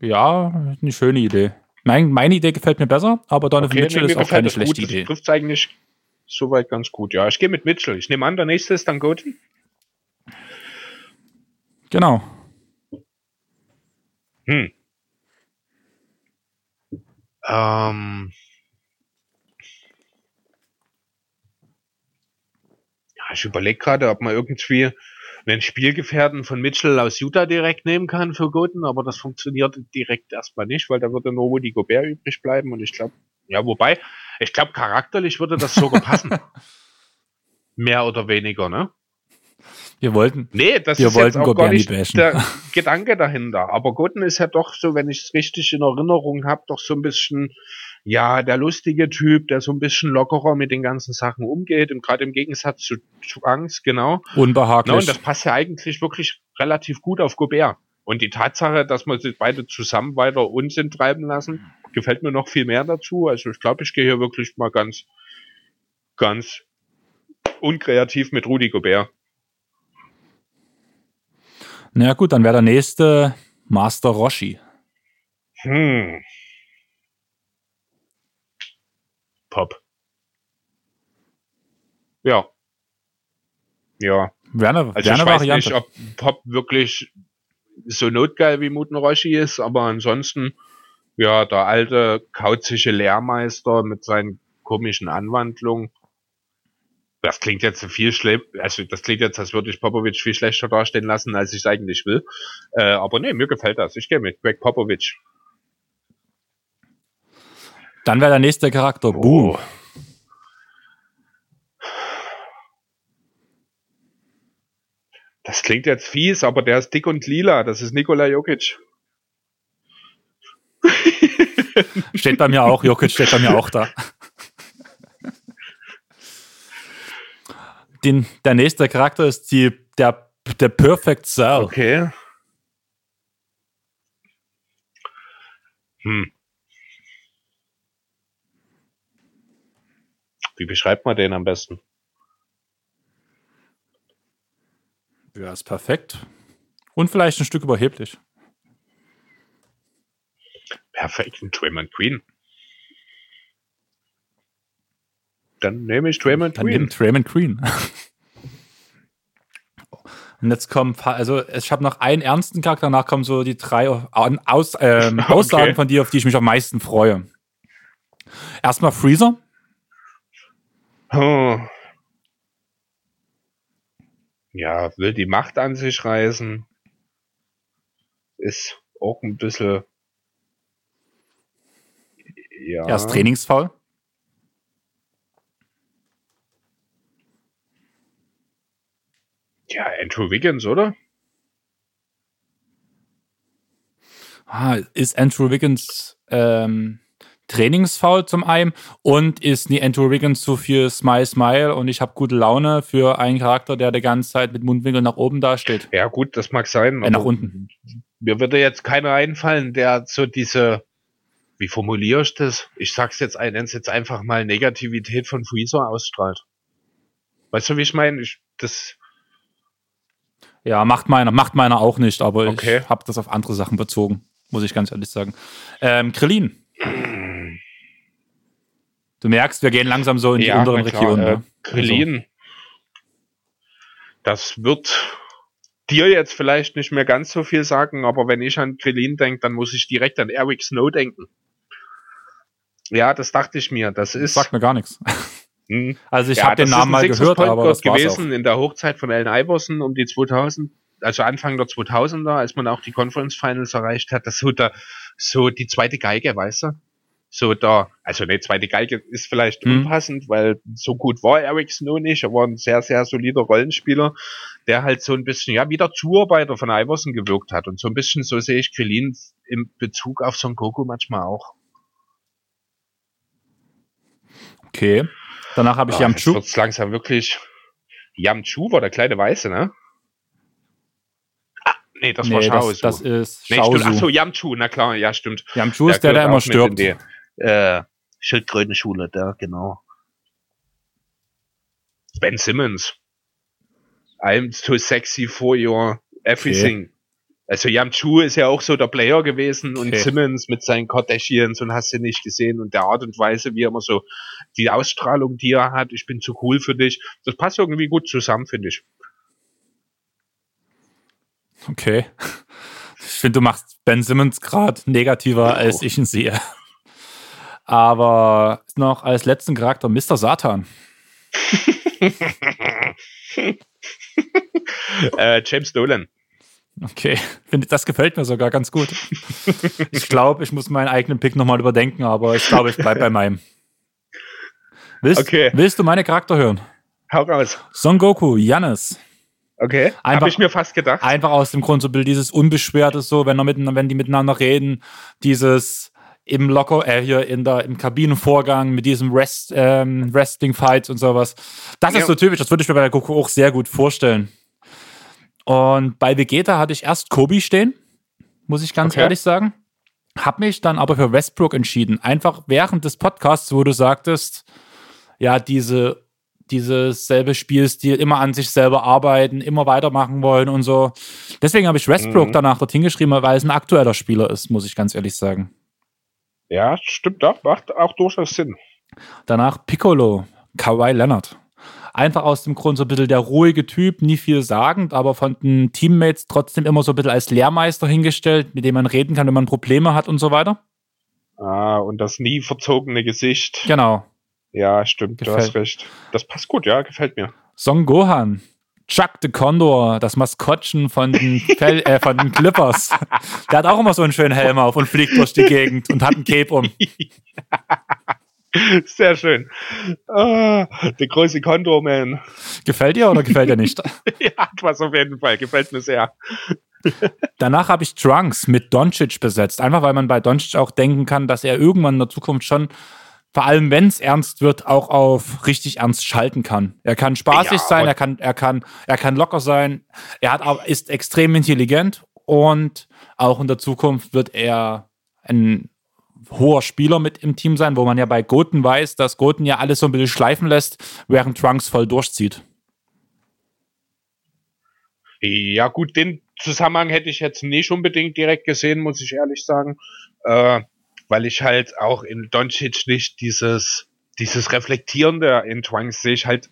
Ja, eine schöne Idee. Mein, meine Idee gefällt mir besser, aber Donovan Okay, Mitchell nee, ist auch keine schlechte gut. Idee. Das trifft eigentlich soweit ganz gut. Ja, ich gehe mit Mitchell. Ich nehme an, der nächste ist dann Goatee. Genau. Hm. Ähm. Ja, ich überlege gerade, ob man irgendwie einen Spielgefährten von Mitchell aus Utah direkt nehmen kann für Goten, aber das funktioniert direkt erstmal nicht, weil da würde nur Rudy Gobert übrig bleiben und ich glaube, ja, wobei, ich glaube, charakterlich würde das sogar passen. Mehr oder weniger, ne? Wir wollten, Nee, das ist jetzt auch Gobert gar nicht bashen. der Gedanke dahinter. Aber Gotten ist ja doch so, wenn ich es richtig in Erinnerung habe, doch so ein bisschen, ja, der lustige Typ, der so ein bisschen lockerer mit den ganzen Sachen umgeht und gerade im Gegensatz zu Trunks, genau. unbehaglich. Na, und das passt ja eigentlich wirklich relativ gut auf Gobert. Und die Tatsache, dass man sie beide zusammen weiter Unsinn treiben lassen, gefällt mir noch viel mehr dazu. Also ich glaube, ich gehe hier wirklich mal ganz, ganz unkreativ mit Rudi Gobert. Na gut, dann wäre der nächste Master Roshi. Hm. Pop. Ja. Ja. Wäre eine, Also ich weiß Variante. nicht, ob Pop wirklich so notgeil wie Muten Roshi ist, aber ansonsten, ja, der alte, kauzige Lehrmeister mit seinen komischen Anwandlungen. Das klingt jetzt so viel schlimm, also das klingt jetzt, als würde ich Popovic viel schlechter dastehen lassen, als ich es eigentlich will. Äh, aber nee, mir gefällt das. Ich gehe mit Greg Popovic. Dann wäre der nächste Charakter Boom. Oh. Das klingt jetzt fies, aber der ist dick und lila. Das ist Nikola Jokic. Steht bei mir auch, Jokic steht bei mir auch da. Den, der nächste Charakter ist die, der, der Perfect Cell. Okay. Hm. Wie beschreibt man den am besten? Ja, ist perfekt. Und vielleicht ein Stück überheblich. Perfekt, ein Draymond Green. Dann nehme ich Draymond Dann Green. nimmt Raymond Green. Und jetzt kommen, also ich habe noch einen ernsten Charakter, danach kommen so die drei Au- Aus, Okay. Aussagen von dir, auf die ich mich am meisten freue. Erstmal Freezer. Oh. Ja, will die Macht an sich reißen. Ist auch ein bisschen. Ja. Er ist trainingsfaul. Ja, Andrew Wiggins, oder? Ah, ist Andrew Wiggins ähm, trainingsfaul zum einen und ist nie Andrew Wiggins zu viel Smile Smile und ich habe gute Laune für einen Charakter, der die ganze Zeit mit Mundwinkel nach oben dasteht. Ja, gut, das mag sein. Äh, nach unten. Mir würde jetzt keiner einfallen, der so diese, wie formuliere ich das? Ich sag's jetzt, ein- nenn's jetzt einfach mal Negativität von Freezer ausstrahlt. Weißt du, wie ich meine? Ich, das, Ja, macht meiner, macht meiner auch nicht, aber Okay. ich habe das auf andere Sachen bezogen, muss ich ganz ehrlich sagen. Ähm, Krillin. Du merkst, wir gehen langsam so in die unteren Regionen. äh, ne? Krillin. Das wird dir jetzt vielleicht nicht mehr ganz so viel sagen, aber wenn ich an Krillin denke, dann muss ich direkt an Eric Snow denken. Ja, das dachte ich mir. Das ist. Sagt mir gar nichts. Hm. Also ich Ja, habe den Namen mal Sixers gehört, Point aber das gewesen in der Hochzeit von Allen Iverson um die 2000, also Anfang der 2000er, als man auch die Conference Finals erreicht hat. Das so der, so die zweite Geige, weißt du? So da, also ne, zweite Geige ist vielleicht Hm. unpassend, weil so gut war Eric Snow nicht. Er war ein sehr, sehr solider Rollenspieler, der halt so ein bisschen, ja, wie der Zuarbeiter von Iverson gewirkt hat. Und so ein bisschen so sehe ich Krillin im Bezug auf Son Goku manchmal auch. Okay. Danach habe ich Ah, jetzt Yamchu. wird's langsam wirklich. Yamchu war der kleine Weiße, ne? Nee, das war Nee, Shao. das, das ist nee, Shaozu. so, Yamchu, na klar, ja, stimmt. Yamchu ist der, der gehört immer stirbt. Die, äh, Schildkrötenschule, der, genau. Ben Simmons. I'm too sexy for your everything. Also Yamchu ist ja auch so der Player gewesen und Okay. Simmons mit seinen Kardashians und hast du nicht gesehen und der Art und Weise, wie er immer so die Ausstrahlung, die er hat, ich bin zu cool für dich, das passt irgendwie gut zusammen, finde ich. Okay. Ich finde, du machst Ben Simmons gerade negativer, als ich ihn sehe. Aber noch als letzten Charakter Mr. Satan. äh, James Dolan. Okay, finde, das gefällt mir sogar ganz gut. Ich glaube, ich muss meinen eigenen Pick nochmal überdenken, aber ich glaube, ich bleibe bei meinem. Willst, Okay. willst du meine Charakter hören? Hau raus. Son Goku, Jannis. Okay. Einfach- Habe ich mir fast gedacht. Einfach aus dem Grund so dieses Unbeschwerte so, wenn, miteinander, wenn die miteinander reden, dieses im Locker, äh, hier in der, im Kabinenvorgang mit diesem Rest, ähm, Wrestling-Fights und sowas. Das Ja. ist so typisch, das würde ich mir bei der Goku auch sehr gut vorstellen. Und bei Vegeta hatte ich erst Kobi stehen, muss ich ganz Okay. ehrlich sagen. Hab mich dann aber für Westbrook entschieden. Einfach während des Podcasts, wo du sagtest, ja, diese, dieses selbe Spielstil, immer an sich selber arbeiten, immer weitermachen wollen und so. Deswegen habe ich Westbrook Mhm. danach dorthin geschrieben, weil es ein aktueller Spieler ist, muss ich ganz ehrlich sagen. Ja, stimmt doch. Macht auch durchaus Sinn. Danach Piccolo, Kawhi Leonard. Einfach aus dem Grund so ein bisschen der ruhige Typ, nie viel sagend, aber von den Teammates trotzdem immer so ein bisschen als Lehrmeister hingestellt, mit dem man reden kann, wenn man Probleme hat und so weiter. Ah, und das nie verzogene Gesicht. Genau. Ja, stimmt, du Gefällt. hast recht. Das passt gut, ja, gefällt mir. Son Gohan, Chuck the Condor, das Maskottchen von den, Fel äh, von den Clippers. Der hat auch immer so einen schönen Helm auf und fliegt durch die Gegend und hat ein Cape um. Sehr schön. Ah, der große Condor-Man. Gefällt dir oder gefällt dir nicht? ja, was auf jeden Fall. Gefällt mir sehr. Danach habe ich Trunks mit Doncic besetzt. Einfach weil man bei Doncic auch denken kann, dass er irgendwann in der Zukunft schon, vor allem wenn es ernst wird, auch auf richtig ernst schalten kann. Er kann spaßig Ja, sein, er kann, er kann, er kann locker sein. Er hat auch, ist extrem intelligent und auch in der Zukunft wird er ein hoher Spieler mit im Team sein, wo man ja bei Goten weiß, dass Goten ja alles so ein bisschen schleifen lässt, während Trunks voll durchzieht. Ja, gut, den Zusammenhang hätte ich jetzt nicht unbedingt direkt gesehen, muss ich ehrlich sagen. Äh, weil ich halt auch in Doncic nicht dieses, dieses Reflektierende in Trunks sehe ich halt.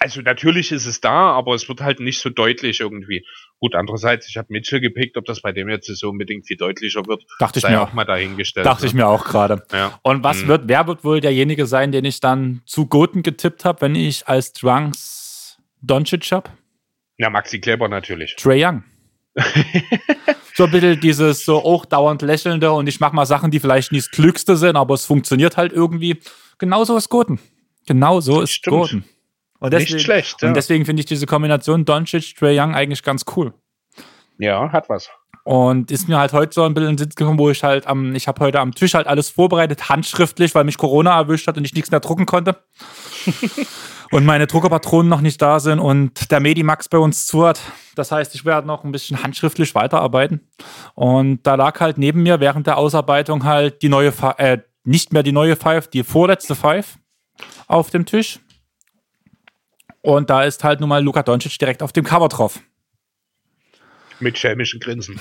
Also natürlich ist es da, aber es wird halt nicht so deutlich irgendwie. Gut, andererseits, ich habe Mitchell gepickt, ob das bei dem jetzt so unbedingt viel deutlicher wird, Dachte ich mir auch mal dahingestellt. Dachte ich mir auch gerade. Ja. Und was Mhm. wird, wer wird wohl derjenige sein, den ich dann zu Goten getippt habe, wenn ich als Trunks Doncic habe? Ja, Maxi Kleber natürlich. Trey Young. so ein bisschen dieses so auch dauernd lächelnde und ich mache mal Sachen, die vielleicht nicht das Klügste sind, aber es funktioniert halt irgendwie. Genauso ist Goten. Genauso ist Stimmt. Goten. Und Nicht schlecht, ja. Und deswegen finde ich diese Kombination Doncic, Trey Young eigentlich ganz cool. Ja, hat was. Und ist mir halt heute so ein bisschen in den Sitz gekommen, wo ich halt am, ich habe heute am Tisch halt alles vorbereitet, handschriftlich, weil mich Corona erwischt hat und ich nichts mehr drucken konnte. und meine Druckerpatronen noch nicht da sind und der Medimax bei uns zu hat. Das heißt, ich werde noch ein bisschen handschriftlich weiterarbeiten. Und da lag halt neben mir während der Ausarbeitung halt die neue, äh, nicht mehr die neue Five, die vorletzte Five auf dem Tisch. Und da ist halt nun mal Luka Doncic direkt auf dem Cover drauf. Mit schelmischen Grinsen.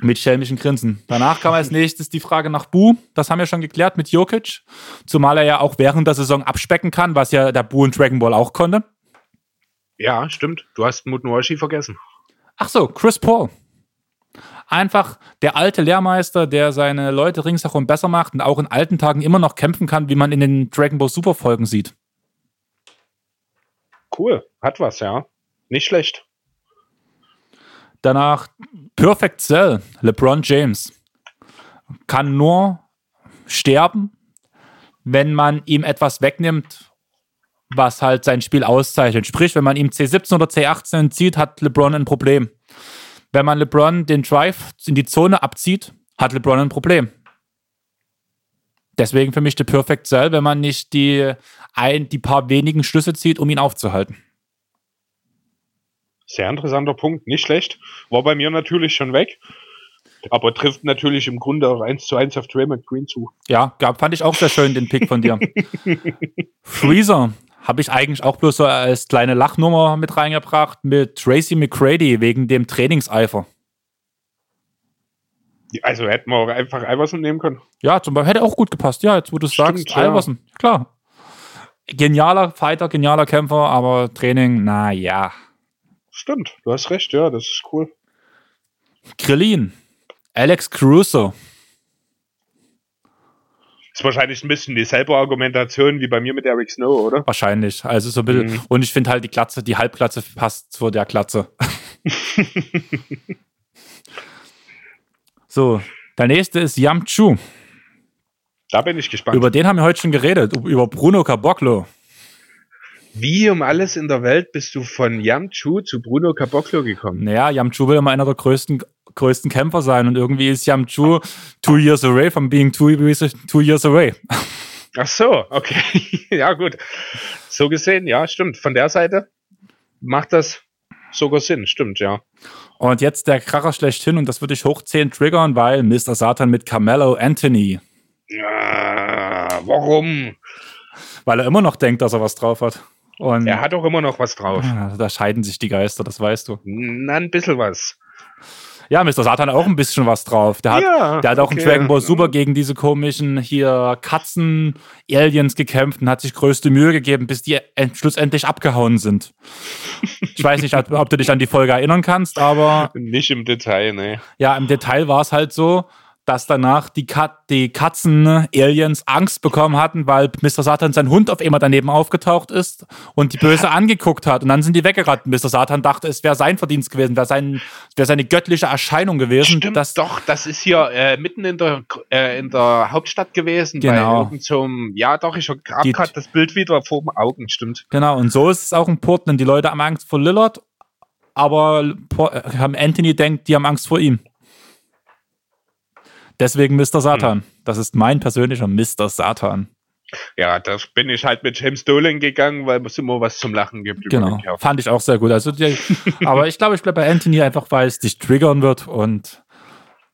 Mit schelmischen Grinsen. Danach kam als nächstes die Frage nach Bu. Das haben wir schon geklärt mit Jokic. Zumal er ja auch während der Saison abspecken kann, was ja der Bu und Dragon Ball auch konnte. Ja, stimmt. Du hast Mutnuashi vergessen. Ach so, Chris Paul. Einfach der alte Lehrmeister, der seine Leute ringsherum besser macht und auch in alten Tagen immer noch kämpfen kann, wie man in den Dragon Ball Super Folgen sieht. Cool, hat was, ja. Nicht schlecht. Danach Perfect Cell, LeBron James. Kann nur sterben, wenn man ihm etwas wegnimmt, was halt sein Spiel auszeichnet. Sprich, wenn man ihm C17 oder C18 zieht, hat LeBron ein Problem. Wenn man LeBron den Drive in die Zone abzieht, hat LeBron ein Problem. Deswegen für mich der Perfect Cell, wenn man nicht die, ein, die paar wenigen Schlüsse zieht, um ihn aufzuhalten. Sehr interessanter Punkt, nicht schlecht. War bei mir natürlich schon weg. Aber trifft natürlich im Grunde auch 1 zu 1 auf Draymond Green zu. Ja, gab, fand ich auch sehr schön, den Pick von dir. Freezer habe ich eigentlich auch bloß so als kleine Lachnummer mit reingebracht mit Tracy McCready wegen dem Trainingseifer. Also hätten wir auch einfach Iverson nehmen können. Ja, zum Beispiel hätte auch gut gepasst. Ja, jetzt wo du es sagst, ja. Iverson. Klar. Genialer Fighter, genialer Kämpfer, aber Training, na ja. Stimmt, du hast recht, ja, das ist cool. Krillin. Alex Caruso. Ist wahrscheinlich ein bisschen dieselbe Argumentation wie bei mir mit Eric Snow, oder? Wahrscheinlich. Also so ein bisschen. Mhm. Und ich finde halt die Glatze, die Halbglatze passt zu der Glatze. so, der nächste ist Yam Chu. Da bin ich gespannt. Über den haben wir heute schon geredet. Über Bruno Caboclo. wie um alles in der Welt bist du von Yam Chu zu Bruno Caboclo gekommen? Naja, Yam Chu will immer einer der größten, größten Kämpfer sein und irgendwie ist Yam Chu two years away from being two, years- two years away. Ach so, okay. ja, gut. So gesehen, ja, stimmt. Von der Seite macht das sogar Sinn, stimmt, ja. Und jetzt der Kracher schlechthin und das würde ich hoch 10 triggern, weil Mr. Satan mit Carmelo Anthony, Ah, warum? weil er immer noch denkt, dass er was drauf hat. Und Er hat doch immer noch was drauf. Ah, da scheiden sich die Geister, das weißt du. Na, ein bisschen was. Ja, Mr. Satan hat auch ein bisschen was drauf. Der hat, Ja, der hat auch in okay. Dragon Ball Super gegen diese komischen hier Katzen-Aliens gekämpft und hat sich größte Mühe gegeben, bis die end- schlussendlich abgehauen sind. Ich weiß nicht, ob ob du dich an die Folge erinnern kannst, aber Nicht im Detail, ne. ja, im Detail war es halt so, dass danach die, Kat die Katzen-Aliens Angst bekommen hatten, weil Mr. Satan sein Hund auf einmal daneben aufgetaucht ist und die böse angeguckt hat. Und dann sind die weggerannt. Mr. Satan dachte, es wäre sein Verdienst gewesen, wäre sein, wäre seine göttliche Erscheinung gewesen. Stimmt dass, doch, das ist hier äh, mitten in der, äh, in der Hauptstadt gewesen. Genau. Bei irgend so ja doch, ich habe gerade das Bild wieder vor den Augen, stimmt. Genau, und so ist es auch in Portland. Die Leute haben Angst vor Lillard, aber äh, haben Anthony denkt, die haben Angst vor ihm. Deswegen Mr. Satan. Das ist mein persönlicher Mr. Satan. Ja, da bin ich halt mit James Dolan gegangen, weil es immer was zum Lachen gibt. Genau. Fand ich auch sehr gut. Also die, aber ich glaube, ich bleibe bei Anthony einfach, weil es dich triggern wird und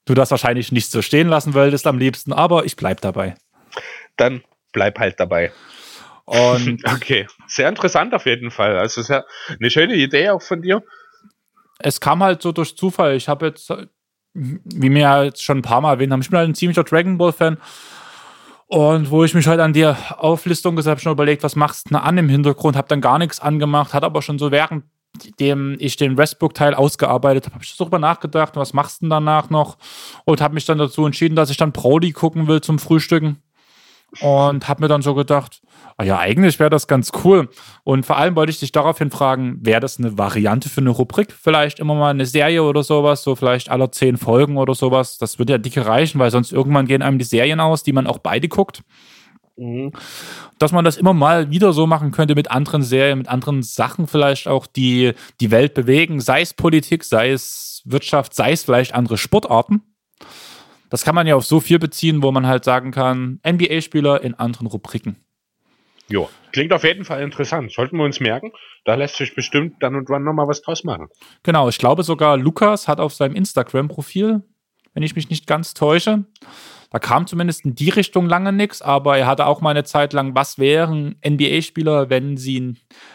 du das wahrscheinlich nicht so stehen lassen wolltest am liebsten, aber ich bleib dabei. Dann bleib halt dabei. Und Okay, sehr interessant auf jeden Fall. Also sehr, eine schöne Idee auch von dir. es kam halt so durch Zufall. Ich habe jetzt, wie mir ja jetzt schon ein paar Mal erwähnt haben, ich bin halt ein ziemlicher Dragon Ball Fan. Und wo ich mich halt an die Auflistung gesagt habe, schon überlegt, was machst du an im Hintergrund, habe dann gar nichts angemacht, hat aber schon so während dem ich den Westbrook-Teil ausgearbeitet habe, habe ich darüber nachgedacht, was machst du danach noch? Und habe mich dann dazu entschieden, dass ich dann Brody gucken will zum Frühstücken. Und habe mir dann so gedacht, ah ja, eigentlich wäre das ganz cool. Und vor allem wollte ich dich daraufhin fragen, wäre das eine Variante für eine Rubrik? Vielleicht immer mal eine Serie oder sowas, so vielleicht aller zehn Folgen oder sowas. Das würde ja dicke reichen, weil sonst irgendwann gehen einem die Serien aus, die man auch beide guckt. Dass man das immer mal wieder so machen könnte mit anderen Serien, mit anderen Sachen vielleicht auch, die die Welt bewegen, sei es Politik, sei es Wirtschaft, sei es vielleicht andere Sportarten. Das kann man ja auf so viel beziehen, wo man halt sagen kann, NBA-Spieler in anderen Rubriken. Jo, klingt auf jeden Fall interessant. Sollten wir uns merken. Da lässt sich bestimmt dann und wann nochmal was draus machen. Genau, ich glaube sogar Lukas hat auf seinem Instagram-Profil, wenn ich mich nicht ganz täusche, da kam zumindest in die Richtung lange nichts, aber er hatte auch mal eine Zeit lang, was wären NBA-Spieler, wenn sie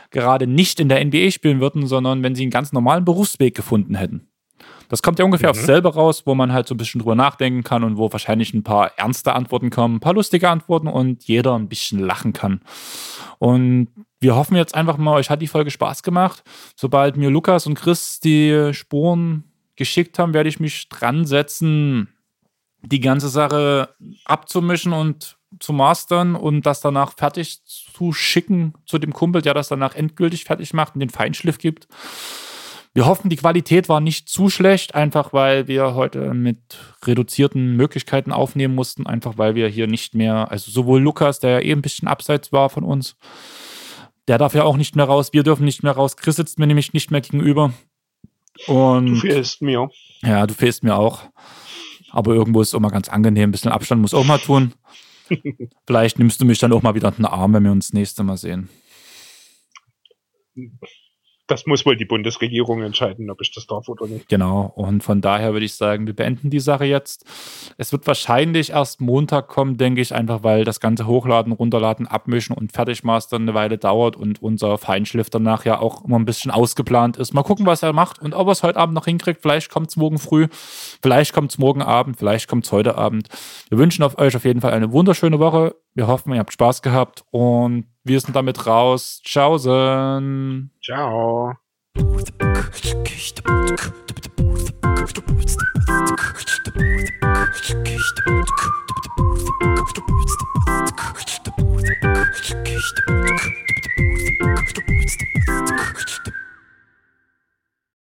gerade nicht in der NBA spielen würden, sondern wenn sie einen ganz normalen Berufsweg gefunden hätten. Das kommt ja ungefähr aufs selbe raus, wo man halt so ein bisschen drüber nachdenken kann und wo wahrscheinlich ein paar ernste Antworten kommen, ein paar lustige Antworten und jeder ein bisschen lachen kann. Und wir hoffen jetzt einfach mal, euch hat die Folge Spaß gemacht. Sobald mir Lukas und Chris die Spuren geschickt haben, werde ich mich dran setzen, die ganze Sache abzumischen und zu mastern und das danach fertig zu schicken zu dem Kumpel, der das danach endgültig fertig macht und den Feinschliff gibt. Wir hoffen, die Qualität war nicht zu schlecht, einfach weil wir heute mit reduzierten Möglichkeiten aufnehmen mussten, einfach weil wir hier nicht mehr, also sowohl Lukas, der ja eh ein bisschen abseits war von uns, der darf ja auch nicht mehr raus, wir dürfen nicht mehr raus. Chris sitzt mir nämlich nicht mehr gegenüber. Und Du fehlst mir. ja, du fehlst mir auch. Aber irgendwo ist es auch mal ganz angenehm. Ein bisschen Abstand muss auch mal tun. Vielleicht nimmst du mich dann auch mal wieder in den Arm, wenn wir uns das nächste Mal sehen. Das muss wohl die Bundesregierung entscheiden, ob ich das darf oder nicht. Genau. Und von daher würde ich sagen, wir beenden die Sache jetzt. Es wird wahrscheinlich erst Montag kommen, denke ich, einfach weil das ganze Hochladen, Runterladen, Abmischen und Fertigmastern eine Weile dauert und unser Feinschliff danach ja auch immer ein bisschen ausgeplant ist. Mal gucken, was er macht und ob er es heute Abend noch hinkriegt. Vielleicht kommt es morgen früh, vielleicht kommt es morgen Abend, vielleicht kommt es heute Abend. Wir wünschen auf euch auf jeden Fall eine wunderschöne Woche. Wir hoffen, ihr habt Spaß gehabt und wir sind damit raus. Tschaußen. Ciao. You.